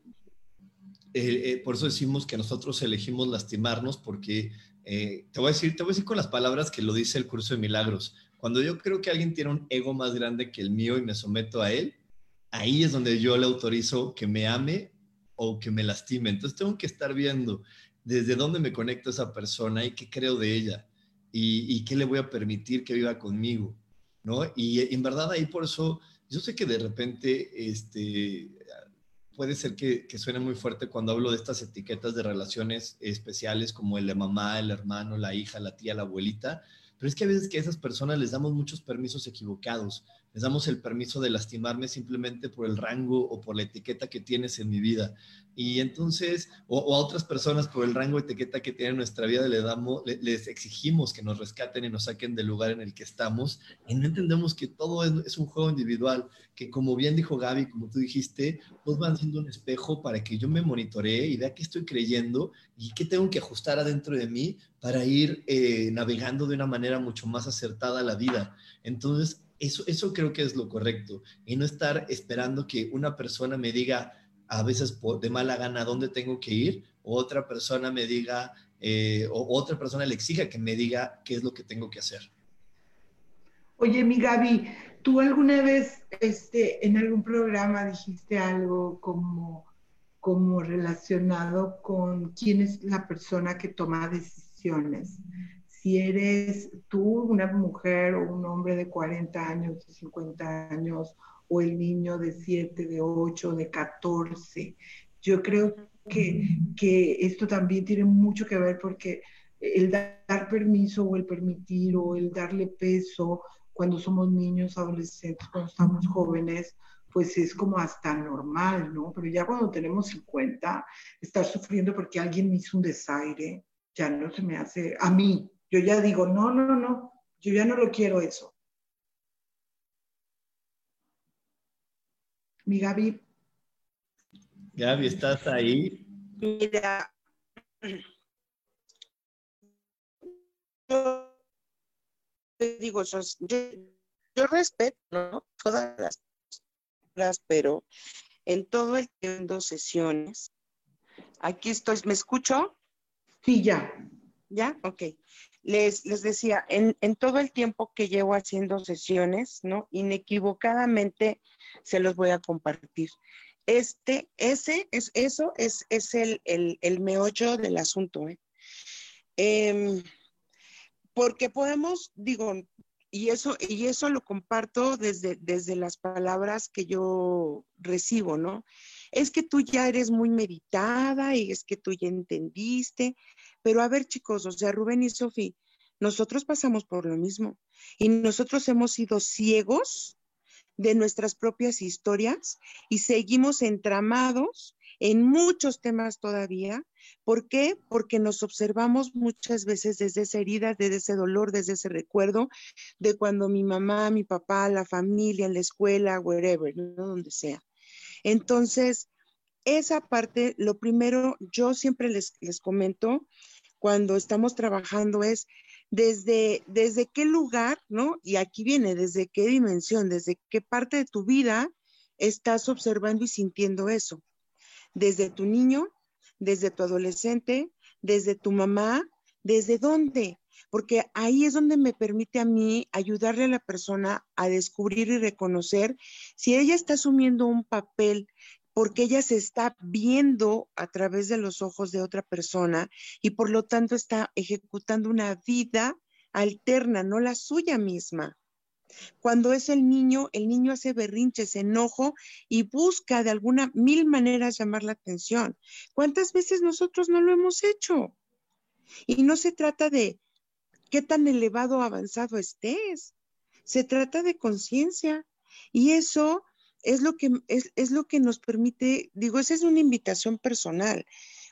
eh, por eso decimos que nosotros elegimos lastimarnos, porque eh, te voy a decir, te voy a decir con las palabras que lo dice el curso de milagros. Cuando yo creo que alguien tiene un ego más grande que el mío y me someto a él, ahí es donde yo le autorizo que me ame o que me lastime. Entonces tengo que estar viendo desde dónde me conecto a esa persona y qué creo de ella y, qué le voy a permitir que viva conmigo, ¿no? Y en verdad ahí por eso, yo sé que de repente, este, puede ser que, suene muy fuerte cuando hablo de estas etiquetas de relaciones especiales como el de mamá, el hermano, la hija, la tía, la abuelita, pero es que a veces que a esas personas les damos muchos permisos equivocados les damos el permiso de lastimarme simplemente por el rango o por la etiqueta que tienes en mi vida. Y entonces, o, a otras personas por el rango de etiqueta que tienen en nuestra vida, le damos, les exigimos que nos rescaten y nos saquen del lugar en el que estamos. Y no entendemos que todo es, un juego individual, que como bien dijo Gaby, como tú dijiste, pues van siendo un espejo para que yo me monitoree y vea qué estoy creyendo y qué tengo que ajustar adentro de mí para ir eh, navegando de una manera mucho más acertada a la vida. Entonces, eso, eso creo que es lo correcto y no estar esperando que una persona me diga a veces de mala gana dónde tengo que ir o otra persona me diga eh, o otra persona le exija que me diga qué es lo que tengo que hacer. Oye, mi Gaby, ¿tú alguna vez este, en algún programa dijiste algo como, como relacionado con quién es la persona que toma decisiones? Si eres tú una mujer o un hombre de 40 años, de 50 años, o el niño de 7, de 8, de 14. Yo creo que, que esto también tiene mucho que ver porque el dar permiso o el permitir o el darle peso cuando somos niños, adolescentes, cuando estamos jóvenes, pues es como hasta normal, ¿no? Pero ya cuando tenemos 50, estar sufriendo porque alguien me hizo un desaire, ya no se me hace, a mí, yo ya digo, no, no, no, yo ya no lo quiero eso. Mi Gaby. Gaby, ¿estás ahí? Mira, yo digo, yo, yo respeto ¿no? todas las cosas, pero en todo el tiempo sesiones, aquí estoy, ¿me escucho? Sí, ya. ¿Ya? Ok les, decía, en, todo el tiempo que llevo haciendo sesiones, ¿no? Inequivocadamente se los voy a compartir. Este, ese, es, eso es, es el, el, meollo del asunto, ¿eh? Em, porque podemos, digo, y eso, y eso lo comparto desde, desde las palabras que yo recibo, ¿no? Es que tú ya eres muy meditada y es que tú ya entendiste. Pero a ver, chicos, o sea, Rubén y Sofía, nosotros pasamos por lo mismo y nosotros hemos sido ciegos de nuestras propias historias y seguimos entramados en muchos temas todavía. ¿Por qué? Porque nos observamos muchas veces desde esa herida, desde ese dolor, desde ese recuerdo de cuando mi mamá, mi papá, la familia, en la escuela, wherever, ¿no? donde sea. Entonces, esa parte, lo primero, yo siempre les, les comento cuando estamos trabajando es desde, desde qué lugar, ¿no? Y aquí viene, desde qué dimensión, desde qué parte de tu vida estás observando y sintiendo eso. Desde tu niño, desde tu adolescente, desde tu mamá, desde dónde. Porque ahí es donde me permite a mí ayudarle a la persona a descubrir y reconocer si ella está asumiendo un papel porque ella se está viendo a través de los ojos de otra persona y por lo tanto está ejecutando una vida alterna, no la suya misma. Cuando es el niño, el niño hace berrinches, enojo y busca de alguna mil maneras llamar la atención. ¿Cuántas veces nosotros no lo hemos hecho? Y no se trata de qué tan elevado avanzado estés. Se trata de conciencia. Y eso es lo que, es lo que nos permite, digo, esa es una invitación personal.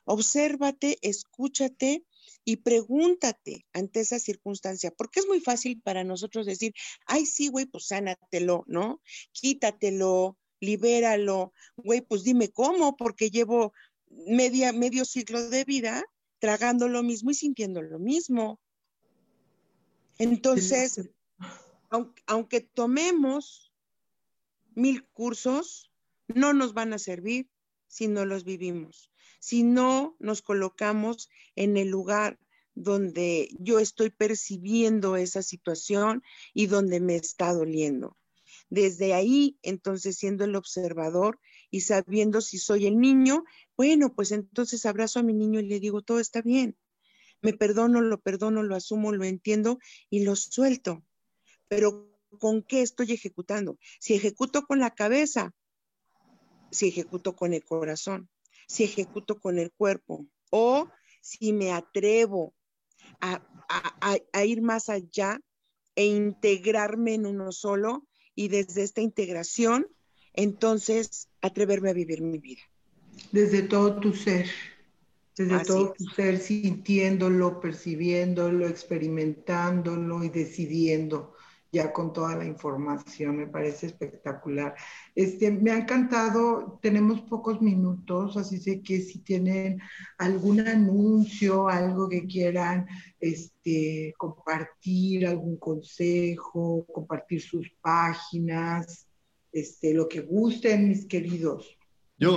Obsérvate, escúchate y pregúntate ante esa circunstancia, porque es muy fácil para nosotros decir, ay, sí, güey, pues sánatelo, ¿no? Quítatelo, libéralo, güey, pues dime cómo, porque llevo media, medio ciclo de vida tragando lo mismo y sintiendo lo mismo. Entonces, aunque, aunque tomemos mil cursos no nos van a servir si no los vivimos, si no nos colocamos en el lugar donde yo estoy percibiendo esa situación y donde me está doliendo. Desde ahí, entonces, siendo el observador y sabiendo si soy el niño, bueno, pues entonces abrazo a mi niño y le digo, todo está bien. Me perdono, lo perdono, lo asumo, lo entiendo y lo suelto. Pero con qué estoy ejecutando. Si ejecuto con la cabeza, si ejecuto con el corazón, si ejecuto con el cuerpo o si me atrevo a, ir más allá e integrarme en uno solo y desde esta integración, entonces atreverme a vivir mi vida. Desde todo tu ser, desde todo tu ser, sintiéndolo, percibiéndolo, experimentándolo y decidiendo ya con toda la información, me parece espectacular. Este, me ha encantado, tenemos pocos minutos, así sé que si tienen algún anuncio, algo que quieran este, compartir, algún consejo, compartir sus páginas, este, lo que gusten, mis queridos. Yo,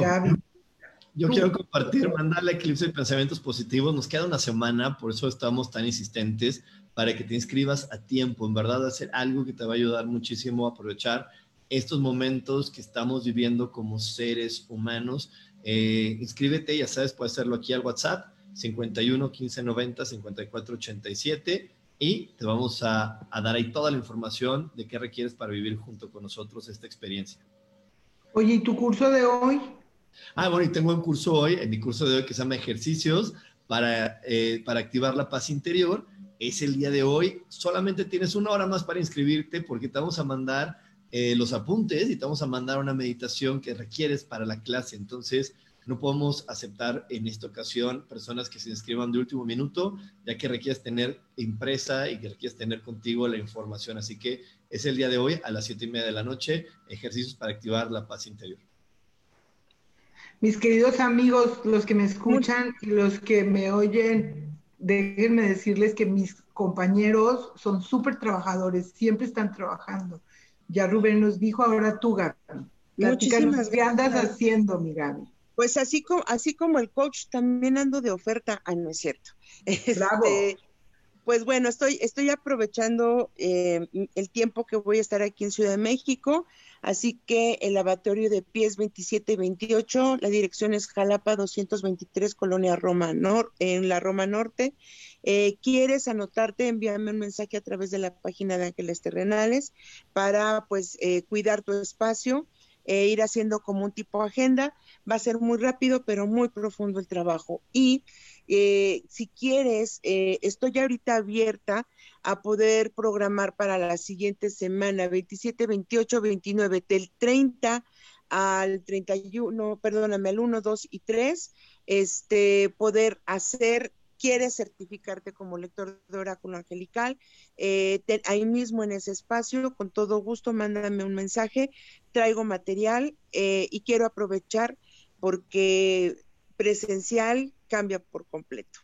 yo quiero compartir, mandarle Eclipse de Pensamientos Positivos. Nos queda una semana, por eso estamos tan insistentes para que te inscribas a tiempo. En verdad, hacer algo que te va a ayudar muchísimo a aprovechar estos momentos que estamos viviendo como seres humanos. Eh, inscríbete, ya sabes, puedes hacerlo aquí al WhatsApp 51 15 90 54 87 y te vamos a, a dar ahí toda la información de qué requieres para vivir junto con nosotros esta experiencia. Oye, ¿y tu curso de hoy? Ah, bueno, y tengo un curso hoy, en mi curso de hoy que se llama Ejercicios para, eh, para activar la paz interior es el día de hoy. Solamente tienes una hora más para inscribirte porque te vamos a mandar eh, los apuntes y te vamos a mandar una meditación que requieres para la clase. Entonces, no podemos aceptar en esta ocasión personas que se inscriban de último minuto, ya que requieres tener impresa y que requieres tener contigo la información. Así que es el día de hoy a las siete y media de la noche, ejercicios para activar la paz interior. Mis queridos amigos, los que me escuchan y los que me oyen déjenme decirles que mis compañeros son súper trabajadores, siempre están trabajando. Ya Rubén nos dijo, ahora tú, Gaby. Muchísimas ¿Qué andas haciendo, mi Gaby? Pues así como, así como el coach, también ando de oferta. Ah, no es cierto. Bravo. Este, pues bueno, estoy, estoy aprovechando eh, el tiempo que voy a estar aquí en Ciudad de México, así que el lavatorio de pies 27 y 28, la dirección es Jalapa 223, Colonia Roma, en la Roma Norte. Eh, ¿Quieres anotarte? Envíame un mensaje a través de la página de Ángeles Terrenales para pues eh, cuidar tu espacio e ir haciendo como un tipo de agenda. Va a ser muy rápido, pero muy profundo el trabajo. Y eh, si quieres, eh, estoy ahorita abierta a poder programar para la siguiente semana, 27, 28, 29, del 30 al 31, perdóname, al 1, 2 y 3, este, poder hacer quieres certificarte como lector de oráculo angelical, eh, ahí mismo en ese espacio, con todo gusto, mándame un mensaje, traigo material eh, y quiero aprovechar porque presencial cambia por completo.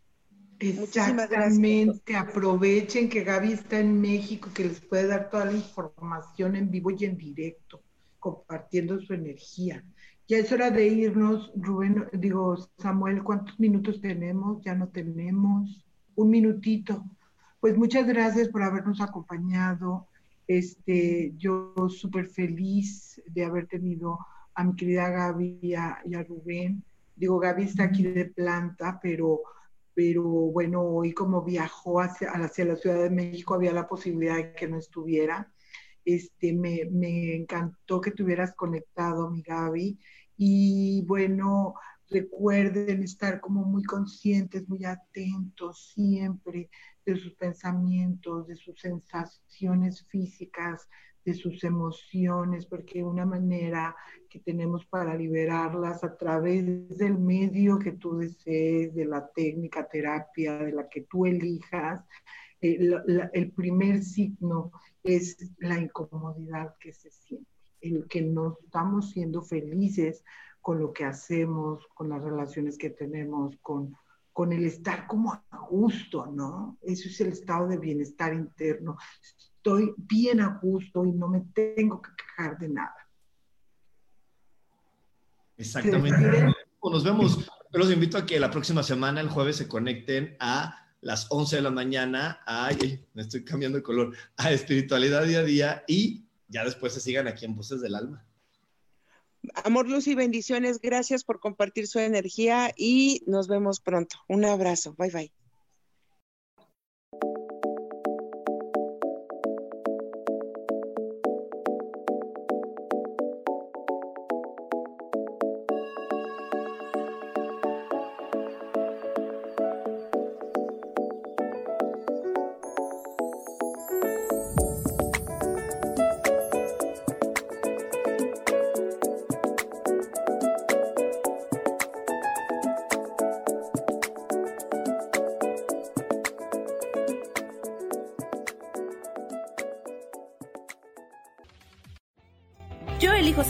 Exactamente, aprovechen que Gaby está en México, que les puede dar toda la información en vivo y en directo, compartiendo su energía. Ya es hora de irnos, Rubén, digo, Samuel, ¿cuántos minutos tenemos? Ya no tenemos. Un minutito. Pues muchas gracias por habernos acompañado. Este, yo súper feliz de haber tenido a mi querida Gaby y a, Rubén. Digo, Gaby está aquí de planta, pero, pero bueno, hoy como viajó hacia, hacia la Ciudad de México había la posibilidad de que no estuviera. Este, me, me encantó que te hubieras conectado, mi Gaby. Y bueno, recuerden estar como muy conscientes, muy atentos siempre de sus pensamientos, de sus sensaciones físicas, de sus emociones, porque una manera que tenemos para liberarlas a través del medio que tú desees, de la técnica, terapia, de la que tú elijas, eh, el primer signo es la incomodidad que se siente el que no estamos siendo felices con lo que hacemos, con las relaciones que tenemos, con, con el estar como a gusto, ¿no? Eso es el estado de bienestar interno. Estoy bien a gusto y no me tengo que quejar de nada. Exactamente. Nos vemos. Yo los invito a que la próxima semana, el jueves, se conecten a las 11 de la mañana. Ay, me estoy cambiando de color. A espiritualidad día a día y ya después se sigan aquí en Voces del Alma. Amor, luz y bendiciones. Gracias por compartir su energía y nos vemos pronto. Un abrazo. Bye bye.